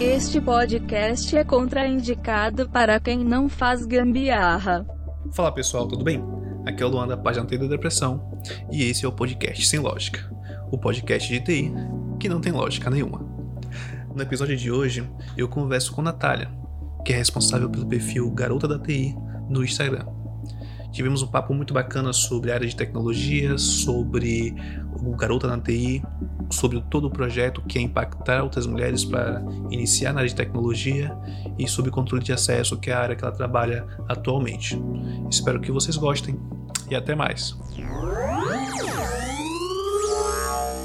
Este podcast é contraindicado para quem não faz gambiarra. Fala pessoal, tudo bem? Aqui é o Luan da página da Depressão e esse é o podcast Sem Lógica, o podcast de TI que não tem lógica nenhuma. No episódio de hoje, eu converso com Natália, que é responsável pelo perfil Garota da TI no Instagram. Tivemos um papo muito bacana sobre a área de tecnologia, sobre o Garota na TI, sobre todo o projeto que é impactar outras mulheres para iniciar na área de tecnologia e sobre controle de acesso, que é a área que ela trabalha atualmente. Espero que vocês gostem e até mais.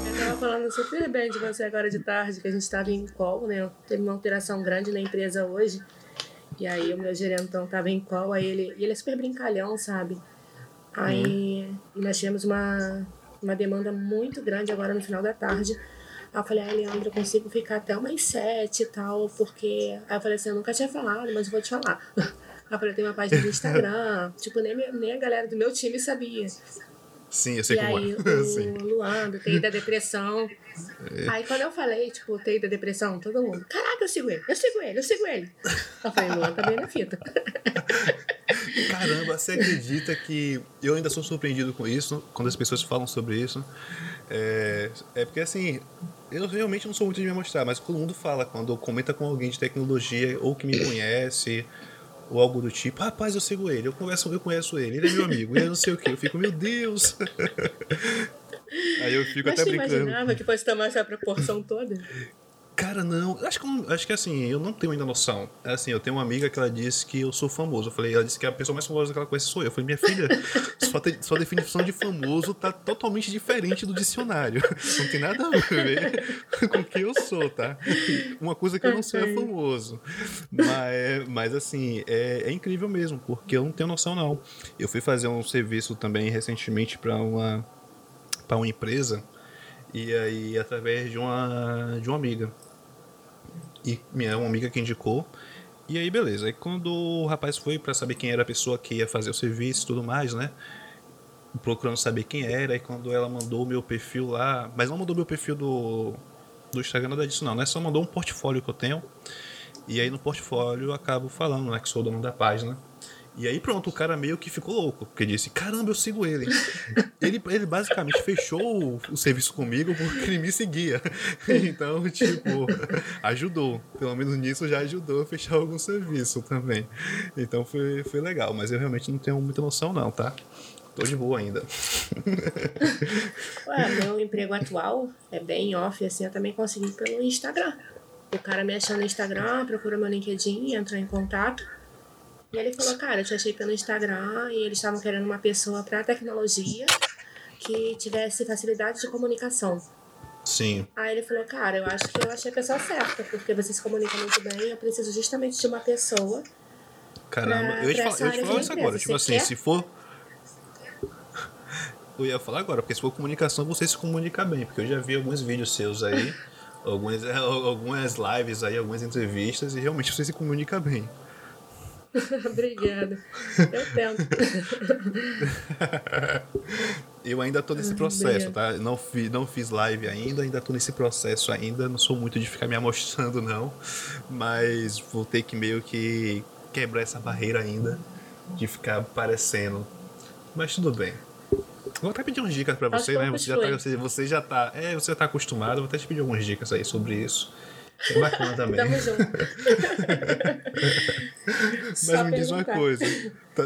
Eu tava falando super bem de você agora de tarde, que a gente estava em call, né? Teve uma alteração grande na empresa hoje. E aí o meu gerentão tava em call, aí ele, e ele é super brincalhão, sabe? Aí e nós tivemos uma, uma demanda muito grande agora no final da tarde. Aí eu falei, ah, Leandro, eu consigo ficar até umas sete e tal, porque. Aí eu falei assim, eu nunca tinha falado, mas eu vou te falar. Aí eu falei, tem uma página do Instagram, tipo, nem, nem a galera do meu time sabia. Sim, eu sei E como aí, é. Sim. o Luan, do TI da depressão. Aí, quando eu falei, tipo, TI da depressão, todo mundo, caraca, eu sigo ele, eu sigo ele, eu sigo ele. Eu falei, Luan tá bem na fita. Caramba, você acredita que eu ainda sou surpreendido com isso, quando as pessoas falam sobre isso? É, é porque assim, eu realmente não sou muito de me mostrar, mas todo mundo fala quando comenta com alguém de tecnologia ou que me conhece, ou algo do tipo, rapaz, eu sigo ele, eu converso, eu conheço ele, ele é meu amigo, ele é não sei o que. Eu fico, meu Deus! Aí eu fico Mas até brincando. imaginava que fosse tomar essa proporção toda? Cara, não. Acho que, acho que assim, eu não tenho ainda noção. Assim, eu tenho uma amiga que ela disse que eu sou famoso. Eu falei, ela disse que a pessoa mais famosa que ela conhece sou eu. Eu falei, minha filha, sua, te- sua definição de famoso tá totalmente diferente do dicionário. Não tem nada a ver com o que eu sou, tá? Uma coisa que eu não sou é famoso. Mas, mas assim, é, é incrível mesmo, porque eu não tenho noção, não. Eu fui fazer um serviço também recentemente para uma, pra uma empresa. E aí, através de uma, de uma amiga e minha uma amiga que indicou. E aí, beleza. Aí quando o rapaz foi pra saber quem era a pessoa que ia fazer o serviço e tudo mais, né? Procurando saber quem era, e quando ela mandou o meu perfil lá, mas não mandou meu perfil do, do Instagram, nada disso não, né? Só mandou um portfólio que eu tenho. E aí no portfólio eu acabo falando, né, que sou dono da página. E aí pronto, o cara meio que ficou louco, porque disse, caramba, eu sigo ele. ele, ele basicamente fechou o, o serviço comigo porque ele me seguia. Então, tipo, ajudou. Pelo menos nisso já ajudou a fechar algum serviço também. Então foi, foi legal, mas eu realmente não tenho muita noção não, tá? Tô de boa ainda. Ué, meu emprego atual é bem off, assim, eu também consegui pelo Instagram. O cara me achou no Instagram, procura meu LinkedIn, entrou em contato. E ele falou, cara, eu te achei pelo Instagram e eles estavam querendo uma pessoa pra tecnologia que tivesse facilidade de comunicação. Sim. Aí ele falou, cara, eu acho que eu achei a pessoa certa, porque você se comunica muito bem, eu preciso justamente de uma pessoa. Caramba, Pra- eu ia te essa eu te falar isso agora. Tipo Você assim, quer? se for. Eu ia falar agora, porque se for comunicação, você se comunica bem. Porque eu já vi alguns vídeos seus aí, algumas, algumas lives aí, algumas entrevistas, e realmente você se comunica bem. Obrigada. Eu tento. Eu ainda tô nesse processo, obrigada. tá? Não, fi, não fiz live ainda, ainda tô nesse processo ainda. Não sou muito de ficar me amostrando, não. Mas vou ter que meio que quebrar essa barreira ainda de ficar parecendo. Mas tudo bem. Vou até pedir umas dicas pra Aos você, né? Você já, tá, você, você já tá. É, você já tá acostumado, vou até te pedir algumas dicas aí sobre isso. É bacana também. Tamo junto. Mas Só me diz uma coisa. Tá,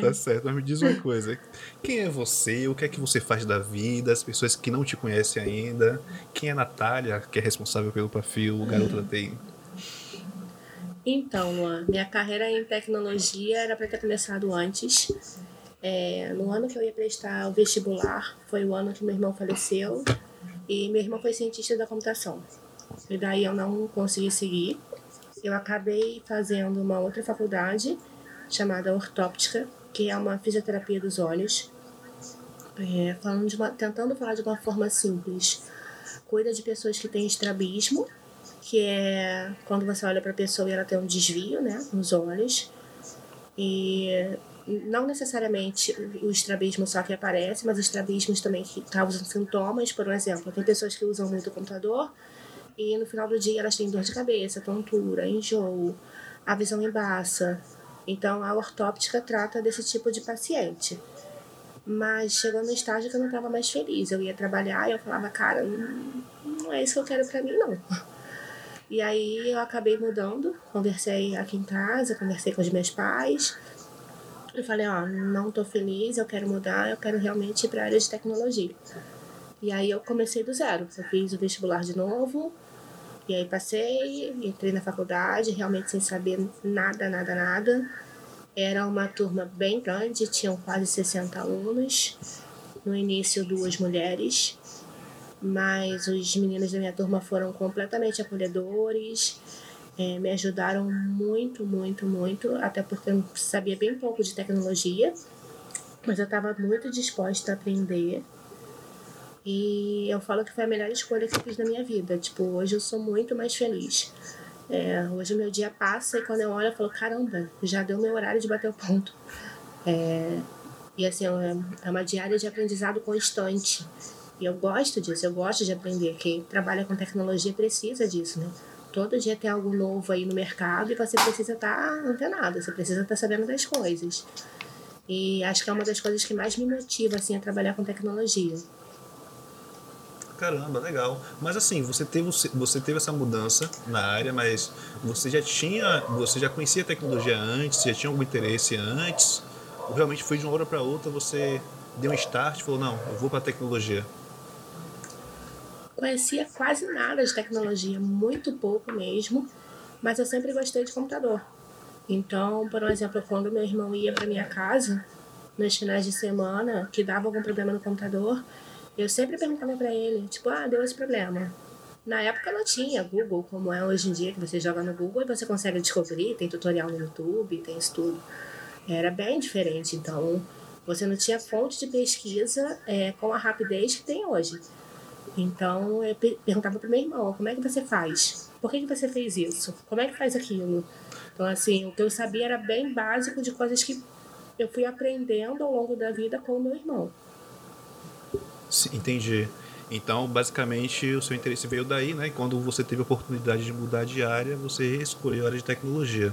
tá certo, mas me diz uma coisa. Quem é você? O que é que você faz da vida? As pessoas que não te conhecem ainda. Quem é a Natália, que é responsável pelo perfil Garota da TI? Então, Luan, minha carreira em tecnologia era para ter começado antes. É, no ano que eu ia prestar o vestibular, foi o ano que meu irmão faleceu. E meu irmão foi cientista da computação. E daí eu não consegui seguir. Eu acabei fazendo uma outra faculdade chamada ortóptica, que é uma fisioterapia dos olhos. É, falando de uma, tentando falar de uma forma simples. Cuida de pessoas que têm estrabismo, que é quando você olha para a pessoa e ela tem um desvio, né, nos olhos. E não necessariamente o estrabismo só que aparece, mas estrabismos também que causam sintomas. Por exemplo, tem pessoas que usam muito o computador e no final do dia elas têm dor de cabeça, tontura, enjoo, a visão embaça. Então a ortóptica trata desse tipo de paciente. Mas chegou no estágio que eu não estava mais feliz. Eu ia trabalhar e eu falava, cara, não, é isso que eu quero para mim, não. E aí eu acabei mudando, conversei aqui em casa, conversei com os meus pais. Eu falei, ó, não tô feliz, eu quero mudar, eu quero realmente ir para área de tecnologia. E aí eu comecei do zero. Eu fiz o vestibular de novo, e aí passei, entrei na faculdade, realmente sem saber nada, nada, nada. Era uma turma bem grande, tinham quase 60 alunos. No início, duas mulheres, mas os meninos da minha turma foram completamente acolhedores, é, me ajudaram muito, muito, muito, até porque eu sabia bem pouco de tecnologia, mas eu estava muito disposta a aprender. E eu falo que foi a melhor escolha que eu fiz na minha vida. Tipo, hoje eu sou muito mais feliz. É, hoje o meu dia passa e quando eu olho eu falo, caramba, já deu meu horário de bater o ponto. É, e assim, é, é uma diária de aprendizado constante. E eu gosto disso, eu gosto de aprender. Quem trabalha com tecnologia precisa disso, né? Todo dia tem algo novo aí no mercado e você precisa estar tá antenado, você precisa estar tá sabendo das coisas. E acho que é uma das coisas que mais me motiva assim, a trabalhar com tecnologia. Caramba, legal. Mas assim, você teve, você teve essa mudança na área, mas você já tinha, você já conhecia a tecnologia antes, já tinha algum interesse antes? Ou realmente foi de uma hora para outra, você deu um start e falou, não, eu vou para a tecnologia? Conhecia quase nada de tecnologia, muito pouco mesmo, mas eu sempre gostei de computador. Então, por exemplo, quando meu irmão ia para minha casa, nos finais de semana, que dava algum problema no computador, eu sempre perguntava para ele, tipo, ah, deu esse problema. Na época não tinha Google, como é hoje em dia, que você joga no Google e você consegue descobrir, tem tutorial no YouTube, tem isso tudo. Era bem diferente, então você não tinha fonte de pesquisa é, com a rapidez que tem hoje. Então eu perguntava para meu irmão, como é que você faz? Por que, que você fez isso? Como é que faz aquilo? Então, assim, o que eu sabia era bem básico de coisas que eu fui aprendendo ao longo da vida com o meu irmão. Entendi. Então, basicamente, o seu interesse veio daí, né? E quando você teve a oportunidade de mudar de área, você escolheu a área de tecnologia.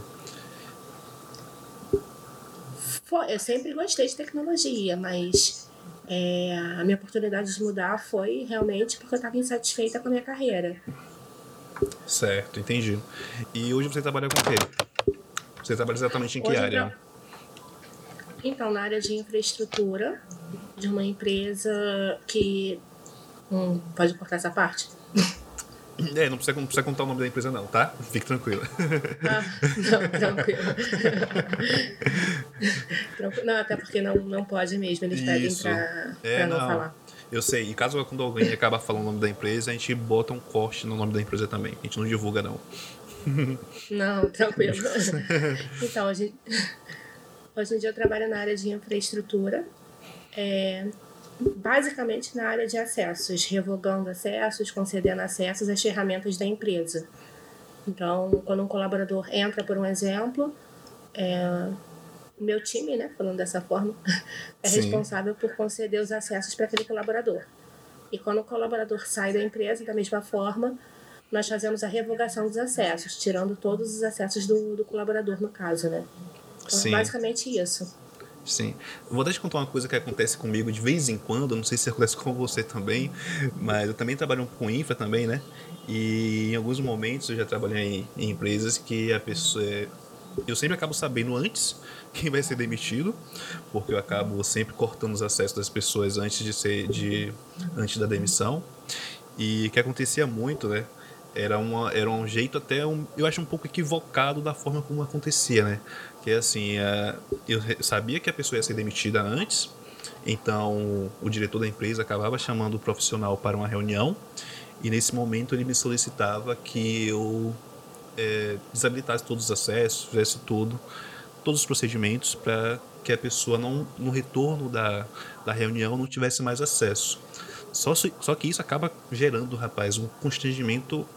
Eu sempre gostei de tecnologia, mas é, a minha oportunidade de mudar foi realmente porque eu estava insatisfeita com a minha carreira. Certo, entendi. E hoje você trabalha com o quê? Você trabalha exatamente em que hoje área? Então, na área de infraestrutura, de uma empresa que. Hum, pode cortar essa parte? É, não precisa, não precisa contar o nome da empresa, não, tá? Fique tranquila. Ah, não, tranquilo. não, até porque não, não pode mesmo, eles pedem pra, é, pra não, não, falar. Eu sei, e caso quando alguém acaba falando o nome da empresa, a gente bota um corte no nome da empresa também. A gente não divulga, não. Não, tranquilo. Então, a gente. Hoje em dia eu trabalho na área de infraestrutura, é, basicamente na área de acessos, revogando acessos, concedendo acessos às ferramentas da empresa. Então, quando um colaborador entra, por um exemplo, é, o meu time, né, falando dessa forma, é Sim. responsável por conceder os acessos para aquele colaborador. E quando o colaborador sai da empresa, da mesma forma, nós fazemos a revogação dos acessos, tirando todos os acessos do, do colaborador, no caso, né? Então, Sim. basicamente isso. Sim. Vou te contar uma coisa que acontece comigo de vez em quando, não sei se acontece com você também, mas eu também trabalho com infra também, né? E em alguns momentos eu já trabalhei em, em empresas que a pessoa. É, eu sempre acabo sabendo antes quem vai ser demitido, porque eu acabo sempre cortando os acessos das pessoas antes de ser de antes da demissão. E o que acontecia muito, né? Era, uma, era um jeito até, um, eu acho um pouco equivocado da forma como acontecia, né? Que assim, é, eu sabia que a pessoa ia ser demitida antes, então o diretor da empresa acabava chamando o profissional para uma reunião e nesse momento ele me solicitava que eu é, desabilitasse todos os acessos, fizesse tudo, todos os procedimentos para que a pessoa não, no retorno da, da reunião não tivesse mais acesso. Só, só que isso acaba gerando, rapaz, um constrangimento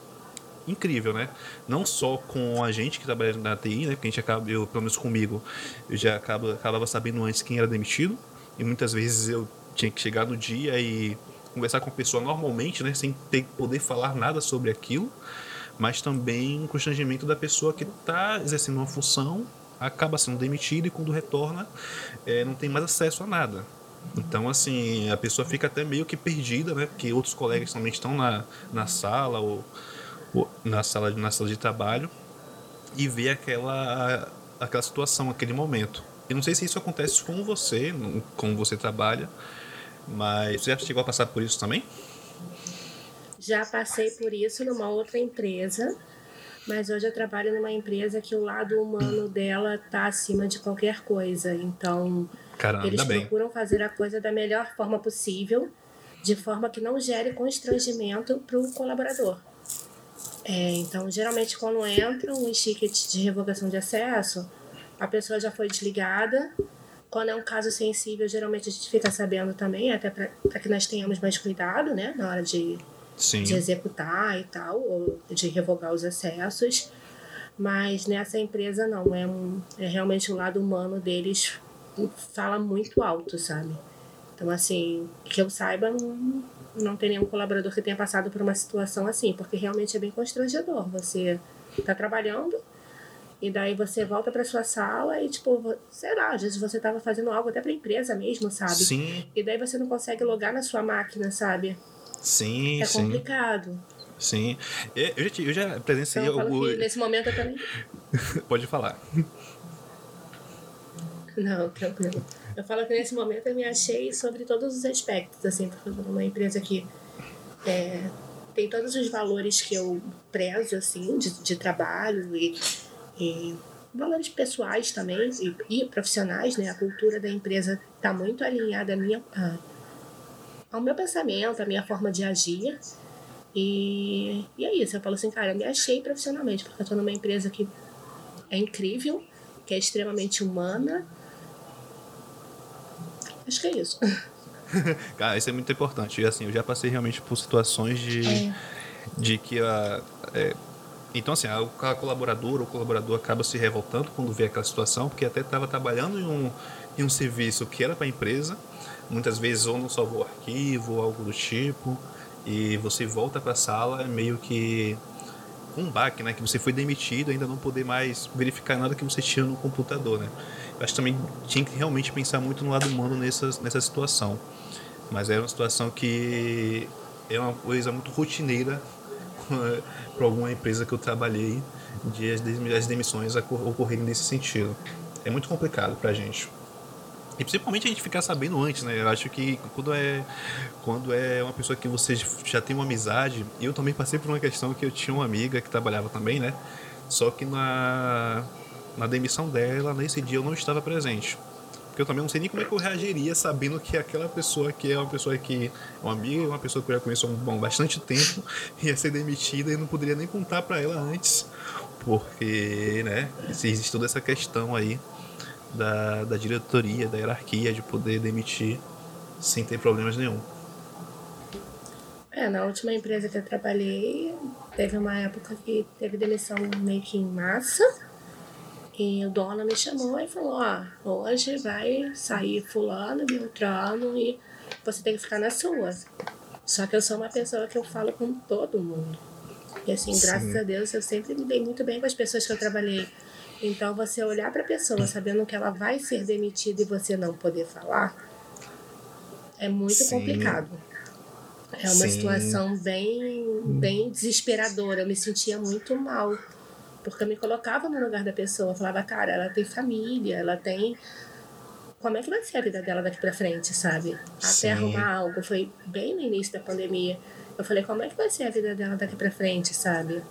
incrível, né? Não só com a gente que trabalha na TI, né? Porque a gente acaba, eu, pelo menos comigo, eu já acaba, acabava sabendo antes quem era demitido. E muitas vezes eu tinha que chegar no dia e conversar com a pessoa normalmente, né, sem ter poder falar nada sobre aquilo, mas também o constrangimento da pessoa que está exercendo uma função, acaba sendo demitida e quando retorna é, não tem mais acesso a nada. Então, assim, a pessoa fica até meio que perdida, né? Porque outros colegas também estão na, na sala ou na, sala, na sala de trabalho e vê aquela, aquela situação, aquele momento. Eu não sei se isso acontece com você, como você trabalha, mas você já chegou a passar por isso também? Já passei por isso numa outra empresa, mas hoje eu trabalho numa empresa que o lado humano dela está acima de qualquer coisa. Então, Caramba, eles bem. procuram fazer a coisa da melhor forma possível, de forma que não gere constrangimento para o colaborador. É, então, geralmente, quando entram os tickets de revogação de acesso, a pessoa já foi desligada. Quando é um caso sensível, geralmente a gente fica sabendo também, até para que nós tenhamos mais cuidado, né, na hora de, Sim. de executar e tal, ou de revogar os acessos. Mas nessa empresa não, é, um, é realmente o lado humano deles fala muito alto, sabe? Então, assim, que eu saiba, não, não tem nenhum colaborador que tenha passado por uma situação assim, porque realmente é bem constrangedor. Você tá trabalhando e daí você volta para sua sala e, tipo, sei lá, às vezes você tava fazendo algo até pra empresa mesmo, sabe? Sim, E daí você não consegue logar na sua máquina, sabe? sim, É sim. complicado. Sim. É, Eu já, eu já presenciei Então eu nesse momento eu também. Pode falar. Não, tranquilo. Eu falo que nesse momento eu me achei sobre todos os aspectos, assim, porque numa empresa que é, tem todos os valores que eu prezo, assim, de, de trabalho e, e valores pessoais também e, e profissionais, né? A cultura da empresa está muito alinhada à minha, a- ao meu pensamento, à minha forma de agir. E, e é isso, eu falo assim, cara, eu me achei profissionalmente, porque eu tô numa empresa que é incrível, que é extremamente humana. Acho que é isso. Cara, isso é muito importante. E assim, eu já passei realmente por situações de, É. de que a. é, então, assim, a, colaboradora ou o colaborador acaba se revoltando quando vê aquela situação, porque até estava trabalhando em um, em um serviço que era para a empresa, muitas vezes ou não salvou o arquivo ou algo do tipo, e você volta para a sala meio que com um baque, né? Que você foi demitido, ainda não poder mais verificar nada que você tinha no computador, né? Acho que também tinha que realmente pensar muito no lado humano nessa, nessa situação. Mas é uma situação que é uma coisa muito rotineira para alguma empresa que eu trabalhei de as dem- as demissões ocorrerem nesse sentido. É muito complicado pra gente. E principalmente a gente ficar sabendo antes, né? Eu acho que quando é, quando é uma pessoa que você já tem uma amizade, eu também passei por uma questão que eu tinha uma amiga que trabalhava também, né? Só que na, na demissão dela, nesse dia eu não estava presente. Porque eu também não sei nem como é que eu reagiria sabendo que aquela pessoa que é uma pessoa que é uma amiga, uma pessoa que eu já conheço há bom, bastante tempo, ia ser demitida e não poderia nem contar pra ela antes. Porque, né, existe toda essa questão aí da, da diretoria, da hierarquia, de poder demitir sem ter problemas nenhum. É, na última empresa que eu trabalhei, teve uma época que teve demissão meio que em massa. E o dono me chamou e falou, ó, hoje vai sair fulano, beltrano e você tem que ficar na sua. Só que eu sou uma pessoa que eu falo com todo mundo. E assim, Sim. graças a Deus, eu sempre me dei muito bem com as pessoas que eu trabalhei. Então, você olhar para a pessoa sabendo que ela vai ser demitida e você não poder falar, é muito Sim. complicado. É uma Sim. situação bem, bem desesperadora. Eu me sentia muito mal. Porque eu me colocava no lugar da pessoa. Falava, cara, ela tem família, ela tem. Como é que vai ser a vida dela daqui pra frente, sabe? Sim. Até arrumar algo. Foi bem no início da pandemia. Eu falei, como é que vai ser a vida dela daqui pra frente, sabe?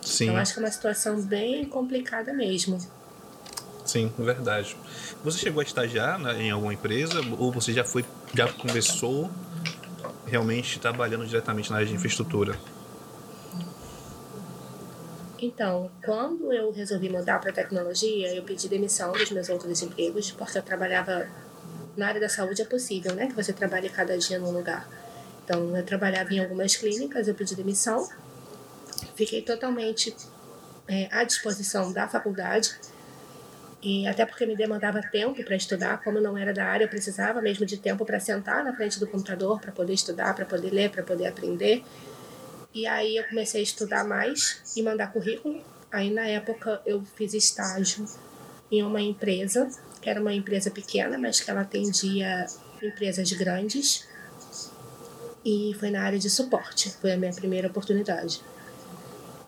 Sim, Então acho que é uma situação bem complicada mesmo. sim, verdade. Você chegou a estagiar né, em alguma empresa ou você já foi, já começou realmente trabalhando diretamente na área de infraestrutura? Então, quando eu resolvi mudar para tecnologia, eu pedi demissão dos meus outros empregos, porque eu trabalhava na área da saúde, é possível, né? Que você trabalhe cada dia num lugar. Então, eu trabalhava em algumas clínicas, eu pedi demissão, fiquei totalmente é, à disposição da faculdade E até porque me demandava tempo para estudar, como não era da área, eu precisava mesmo de tempo para sentar na frente do computador, para poder estudar, para poder ler, para poder aprender. E aí eu comecei a estudar mais e mandar currículo. Aí na época eu fiz estágio em uma empresa, que era uma empresa pequena, mas que ela atendia empresas grandes. E foi na área de suporte, foi a minha primeira oportunidade.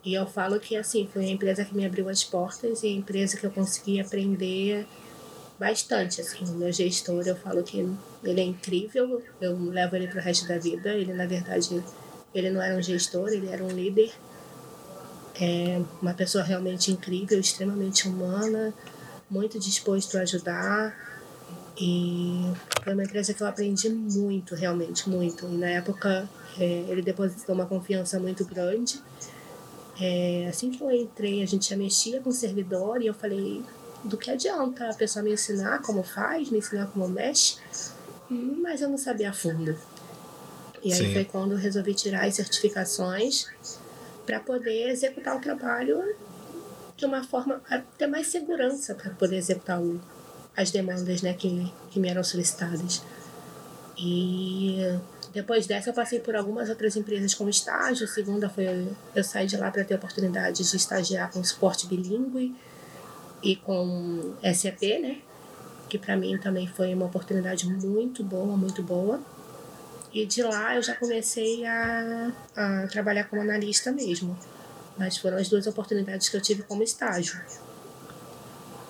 E eu falo que assim, foi a empresa que me abriu as portas e a empresa que eu consegui aprender bastante, assim, meu gestor, eu falo que ele é incrível, eu levo ele para o resto da vida, ele na verdade, ele não era um gestor, ele era um líder, é uma pessoa realmente incrível, extremamente humana, muito disposto a ajudar, e foi uma empresa que eu aprendi muito, realmente, muito, e na época é, ele depositou uma confiança muito grande, é, assim que eu entrei, a gente já mexia com o servidor e eu falei, do que adianta a pessoa me ensinar como faz, me ensinar como mexe, mas eu não sabia a fundo. E aí Sim. foi quando eu resolvi tirar as certificações para poder executar o trabalho de uma forma a ter mais segurança para poder executar o, as demandas né, que, que me eram solicitadas. E depois dessa, eu passei por algumas outras empresas como estágio. A segunda foi eu saí de lá para ter oportunidade de estagiar com suporte bilíngue e com SAP, né? Que para mim também foi uma oportunidade muito boa, muito boa. E de lá eu já comecei a, a trabalhar como analista mesmo. Mas foram as duas oportunidades que eu tive como estágio.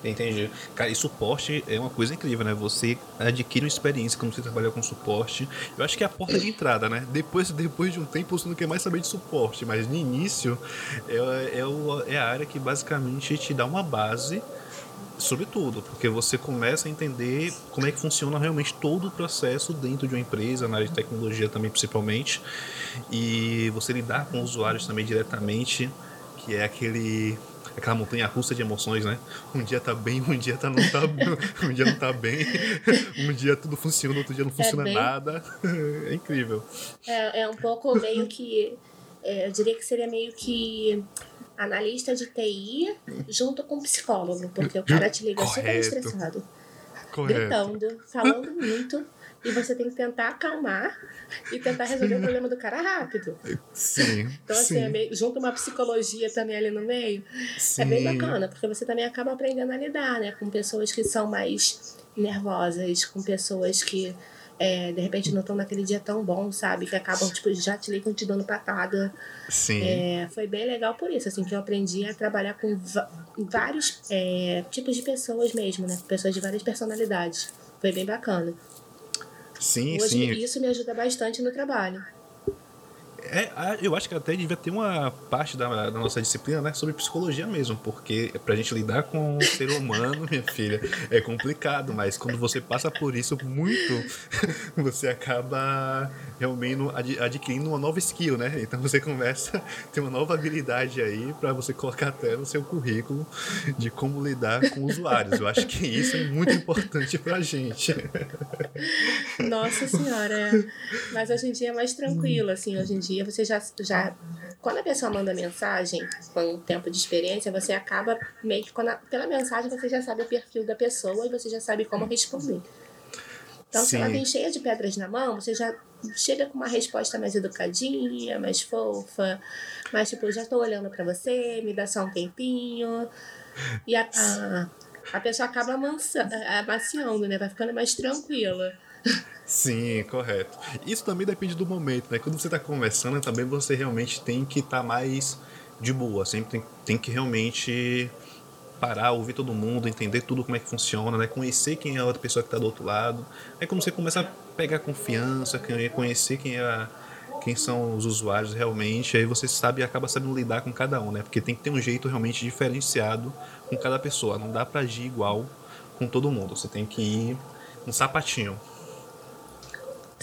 Entendi. Cara, e suporte é uma coisa incrível, né? Você adquire uma experiência quando você trabalha com suporte. Eu acho que é a porta de entrada, né? Depois, depois de um tempo você não quer mais saber de suporte, mas no início é, é, o, é a área que basicamente te dá uma base sobre tudo, porque você começa a entender como é que funciona realmente todo o processo dentro de uma empresa, na área de tecnologia também principalmente, e você lidar com usuários também diretamente, que é aquele aquela montanha russa de emoções, né? Um dia tá bem, um dia tá não tá um dia não tá bem, um dia tudo funciona, outro dia não é funciona é bem... nada. É incrível. É, é um pouco meio que. É, eu diria que seria meio que analista de TI junto com psicólogo, porque o cara te liga Correto. super estressado. Correto. Gritando, falando muito e você tem que tentar acalmar e tentar resolver o problema do cara rápido. Sim. Então, assim, sim. É meio, junto uma psicologia também ali no meio. Sim. É bem bacana, porque você também acaba aprendendo a lidar, né? Com pessoas que são mais nervosas, com pessoas que. É, de repente não estão naquele dia tão bom, sabe? Que acabam, tipo, já te ligam te dando patada. Sim. É, foi bem legal por isso, assim, que eu aprendi a trabalhar com vários é, tipos de pessoas mesmo, né? Pessoas de várias personalidades. Foi bem bacana. Sim, Hoje, sim. Isso me ajuda bastante no trabalho. É, eu acho que até devia ter uma parte da, da, nossa disciplina né, sobre psicologia mesmo, porque pra gente lidar com o ser humano, minha filha, é complicado, mas quando você passa por isso muito, você acaba realmente adquirindo uma nova skill, né? Então você começa a ter uma nova habilidade aí para você colocar até no seu currículo de como lidar com usuários. Eu acho que isso é muito importante pra gente. Nossa senhora, é. mas hoje em dia é mais tranquilo, assim, hoje em dia dia você já, já quando a pessoa manda mensagem com um tempo de experiência, você acaba meio que a, pela mensagem você já sabe o perfil da pessoa e você já sabe como responder. Então, Sim. se ela vem cheia de pedras na mão, você já chega com uma resposta mais educadinha, mais fofa, mais tipo, já estou olhando para você, me dá só um tempinho. E a, a, a pessoa acaba amaciando, né? Vai ficando mais tranquila. Sim, correto. Isso também depende do momento, né? Quando você está conversando, também você realmente tem que estar tá mais de boa. Sempre tem, tem que realmente parar, ouvir todo mundo, entender tudo como é que funciona, né? Conhecer quem é a outra pessoa que está do outro lado. É como você começa a pegar confiança, conhecer quem é quem são os usuários realmente, aí você sabe acaba sabendo lidar com cada um, né? Porque tem que ter um jeito realmente diferenciado com cada pessoa. Não dá para agir igual com todo mundo. Você tem que ir um sapatinho.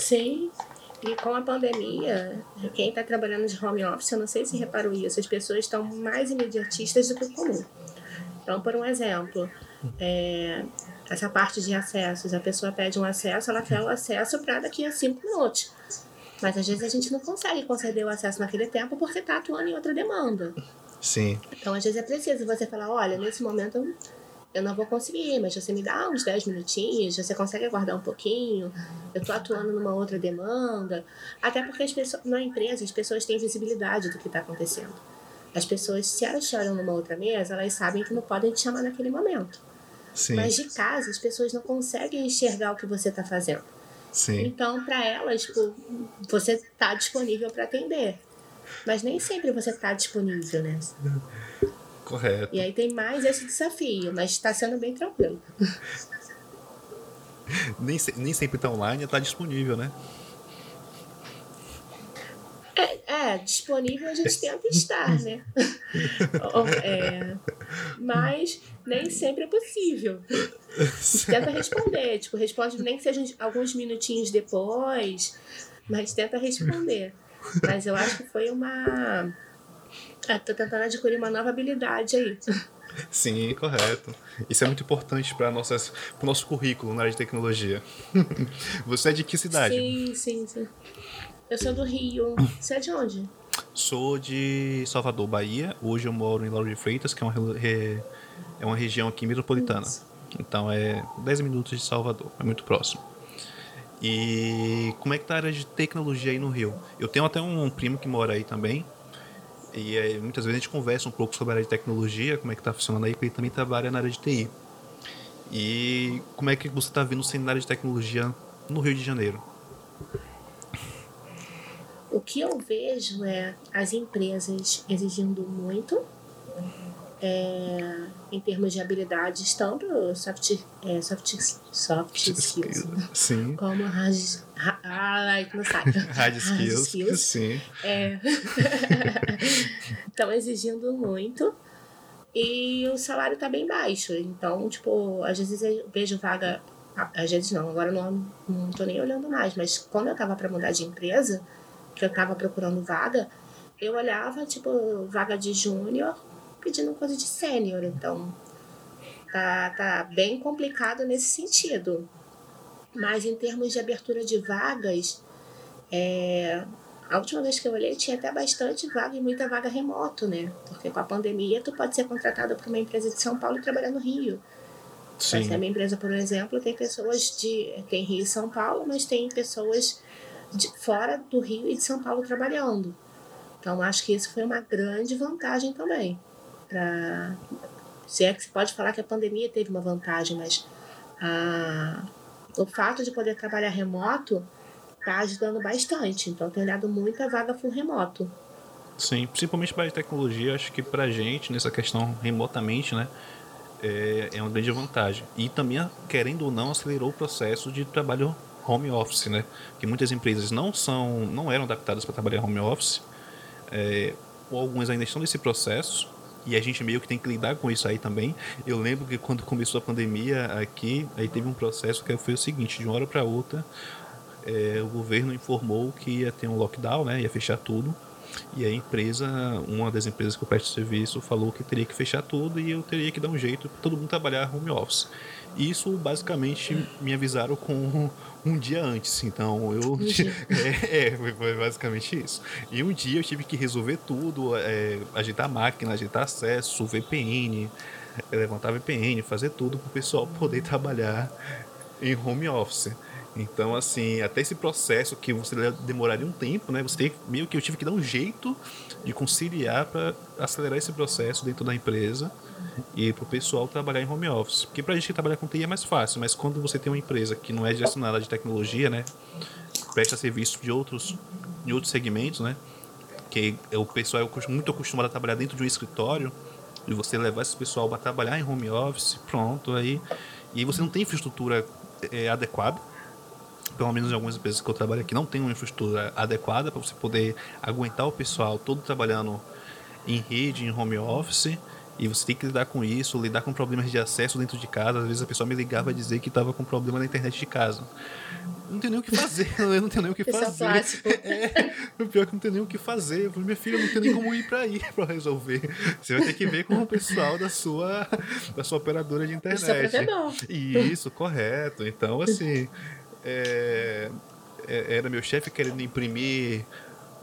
Sim. E com a pandemia, quem está trabalhando de home office, eu não sei se reparou isso, as pessoas estão mais imediatistas do que o comum. Então, por um exemplo, é, essa parte de acessos, a pessoa pede um acesso, ela quer o acesso para daqui a cinco minutos. Mas às vezes a gente não consegue conceder o acesso naquele tempo porque está atuando em outra demanda. Sim. Então, às vezes é preciso você falar: olha, nesse momento eu não vou conseguir, mas você me dá uns 10 minutinhos, você consegue aguardar um pouquinho, eu estou atuando numa outra demanda. Até porque as pessoas, na empresa as pessoas têm visibilidade do que está acontecendo. As pessoas, se elas choram numa outra mesa, elas sabem que não podem te chamar naquele momento. Sim. Mas de casa, as pessoas não conseguem enxergar o que você está fazendo. Sim. Então, para elas, tipo, você está disponível para atender. Mas nem sempre você está disponível, né? Correto. E aí tem mais esse desafio, mas está sendo bem tranquilo. Nem, nem sempre tá online, tá disponível, né? É, é, disponível a gente tenta estar, né? É, mas nem sempre é possível. Tenta responder, tipo, responde nem que sejam alguns minutinhos depois, mas tenta responder. Mas eu acho que foi uma. Eu tô tentando adquirir uma nova habilidade aí. Sim, correto. Isso é muito importante para o nosso currículo na área de tecnologia. Você é de que cidade? Sim, sim, sim. Eu sou do Rio. Você é de onde? Sou de Salvador, Bahia. Hoje eu moro em Lauro de Freitas, que é uma, re- é uma região aqui metropolitana. Então é 10 minutos de Salvador, é muito próximo. E como é que tá a área de tecnologia aí no Rio? Eu tenho até um primo que mora aí também. E muitas vezes a gente conversa um pouco sobre a área de tecnologia, como é que tá funcionando aí, porque ele também trabalha na área de TI. E como é que você está vendo o cenário de tecnologia no Rio de Janeiro? O que eu vejo é as empresas exigindo muito é, em termos de habilidades, tanto soft, é, soft, soft skills Sim. como hard, ha- ai, não sabe. Hard skills. Sim. É. Estão exigindo muito. E o salário tá bem baixo. Então, tipo, às vezes eu vejo vaga. Às vezes não, agora não, não tô nem olhando mais. Mas quando eu tava pra mudar de empresa, que eu tava procurando vaga, eu olhava, tipo, vaga de júnior pedindo coisa de sênior. Então, tá, tá bem complicado nesse sentido. Mas em termos de abertura de vagas, é, a última vez que eu olhei tinha até bastante vaga e muita vaga remoto, né? Porque com a pandemia tu pode ser contratado por uma empresa de São Paulo e trabalhar no Rio. Mas a Sim. minha empresa, por exemplo, tem pessoas de. tem Rio e São Paulo, mas tem pessoas de fora do Rio e de São Paulo trabalhando. Então acho que isso foi uma grande vantagem também. Pra, se é que se pode falar que a pandemia teve uma vantagem, mas a, o fato de poder trabalhar remoto está ajudando bastante. Então tem olhado muita vaga full remoto. Sim, principalmente para a tecnologia, acho que pra gente, nessa questão remotamente, né, é, é uma grande vantagem. E também, querendo ou não, acelerou o processo de trabalho home office, né? Que muitas empresas não são, não eram adaptadas para trabalhar home office, é, ou algumas ainda estão nesse processo. E a gente meio que tem que lidar com isso aí também. Eu lembro que quando começou a pandemia aqui, aí teve um processo que foi o seguinte, de uma hora para outra, é, o governo informou que ia ter um lockdown, né? Ia fechar tudo. E a empresa, uma das empresas que eu presto serviço, falou que teria que fechar tudo e eu teria que dar um jeito para todo mundo trabalhar home office. Isso basicamente me avisaram com um dia antes, então eu. É, é, foi- basicamente isso. E um dia eu tive que resolver tudo, é, ajeitar a máquina, ajeitar acesso, VPN, é, levantar VPN, fazer tudo para o pessoal poder trabalhar em home office. Então, assim, até esse processo que você demoraria um tempo, né? Você tem, meio que eu tive que dar um jeito de conciliar para acelerar esse processo dentro da empresa e para o pessoal trabalhar em home office. Porque para a gente que trabalha com TI é mais fácil, mas quando você tem uma empresa que não é direcionada de tecnologia, né? Presta serviço de outros, de outros segmentos, né? Que o pessoal é muito acostumado a trabalhar dentro de um escritório e você levar esse pessoal para trabalhar em home office, pronto, aí. E aí você não tem infraestrutura é, adequada pelo menos em algumas empresas que eu trabalho aqui, não tem uma infraestrutura adequada para você poder aguentar o pessoal todo trabalhando em rede, em home office. E você tem que lidar com isso, lidar com problemas de acesso dentro de casa. Às vezes a pessoa me ligava a dizer que estava com problema na internet de casa. Não tem nem o que fazer, eu não tenho nem o que fazer. É, o pior é que não tem nem o que fazer. Eu falei, minha filha, não tem nem como ir para aí para resolver. Você vai ter que ver com o pessoal da sua, da sua operadora de internet. Isso é provedor. Isso, correto. Então, assim, é, é- era meu chefe querendo imprimir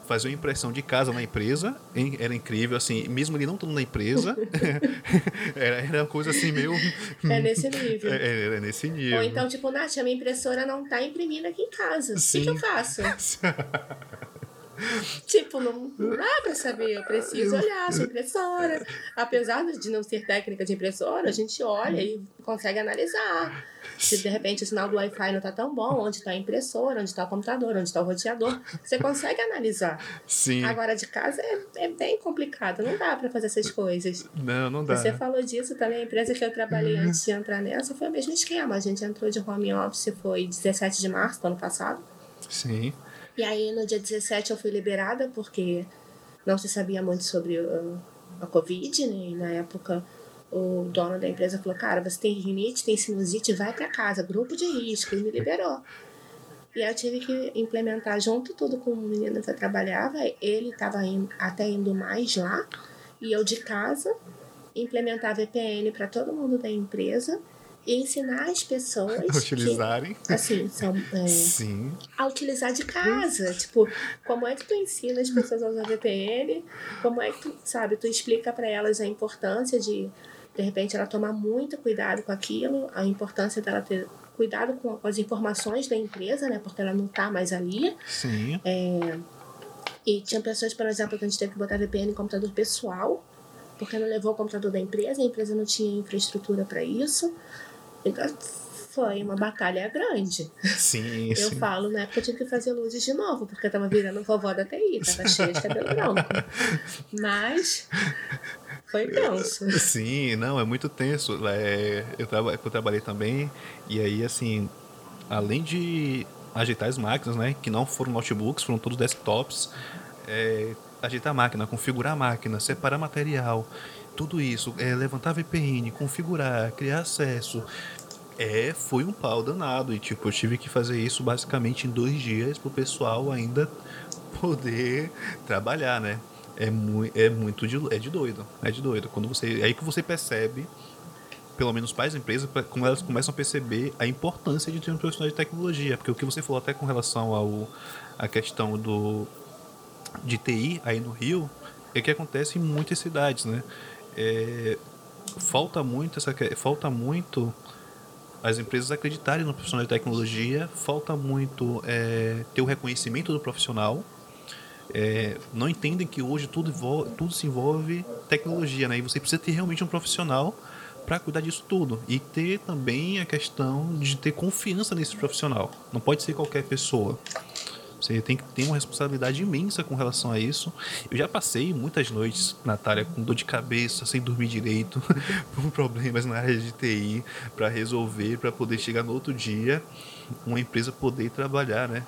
fazer uma impressão de casa na empresa, em- era incrível, assim, mesmo ele não estando na empresa, era, era uma coisa assim meio. É nesse nível. É, era nesse nível. Ou então, tipo, Nath, a minha impressora não tá imprimindo aqui em casa. O que, que eu faço? tipo, não, não dá pra saber. Eu preciso olhar a sua impressora. Apesar de não ser técnica de impressora, a gente olha e consegue analisar. Se de repente o sinal do Wi-Fi não tá tão bom, onde tá a impressora, onde tá o computador, onde tá o roteador, você consegue analisar. Sim. Agora de casa é, é bem complicado, não dá pra fazer essas coisas. Não, não dá. Você falou disso também, a empresa que eu trabalhei Uhum. antes de entrar nessa foi o mesmo esquema. A gente entrou de home office, foi 17 de março do ano passado. Sim. E aí no dia 17 eu fui liberada porque não se sabia muito sobre uh, a Covid, né? E na época o dono da empresa falou, cara, você tem rinite, tem sinusite, vai pra casa, grupo de risco, e me liberou. E eu tive que implementar junto tudo com o menino que eu trabalhava, ele estava até indo mais lá, e eu de casa, implementar VPN para todo mundo da empresa e ensinar as pessoas Utilizarem. que, assim, são, é, Sim. a utilizar de casa. Tipo, como é que tu ensina as pessoas a usar VPN? Como é que tu, sabe, tu explica para elas a importância de, de repente, ela tomar muito cuidado com aquilo, a importância dela ter cuidado com, as informações da empresa, né? Porque ela não tá mais ali. Sim. E tinha pessoas, por exemplo, que a gente teve que botar VPN em computador pessoal, porque não levou o computador da empresa, a empresa não tinha infraestrutura para isso. Então, foi uma batalha grande. Sim, Eu sim. falo, na época eu tive que fazer luzes de novo, porque eu tava virando vovó da TI, tava cheia de cabelo branco. Mas foi tenso. Sim, não, é muito tenso. É, eu, traba, eu trabalhei também, e aí, assim, além de ajeitar as máquinas, né, que não foram notebooks, foram todos desktops, é, ajeitar a máquina, configurar a máquina, separar material, tudo isso, é, levantar VPN, configurar, criar acesso. É, foi um pau danado. E tipo, eu tive que fazer isso basicamente em dois dias pro pessoal ainda poder trabalhar, né? É, mui, é muito de, é de doido. É de doido. Quando você, é aí que você percebe, pelo menos para as empresas, pra- como elas começam a perceber a importância de ter um profissional de tecnologia. Porque o que você falou até com relação ao a questão do de TI aí no Rio é que acontece em muitas cidades, né? É, falta muito essa falta muito as empresas acreditarem no profissional de tecnologia, falta muito é, ter o reconhecimento do profissional. É, não entendem que hoje tudo, tudo se envolve tecnologia, né? E você precisa ter realmente um profissional para cuidar disso tudo e ter também a questão de ter confiança nesse profissional. Não pode ser qualquer pessoa. Você tem que ter uma responsabilidade imensa com relação a isso. Eu já passei muitas noites, Natália, com dor de cabeça, sem dormir direito, com problemas na área de TI, para resolver, para poder chegar no outro dia, uma empresa poder trabalhar, né?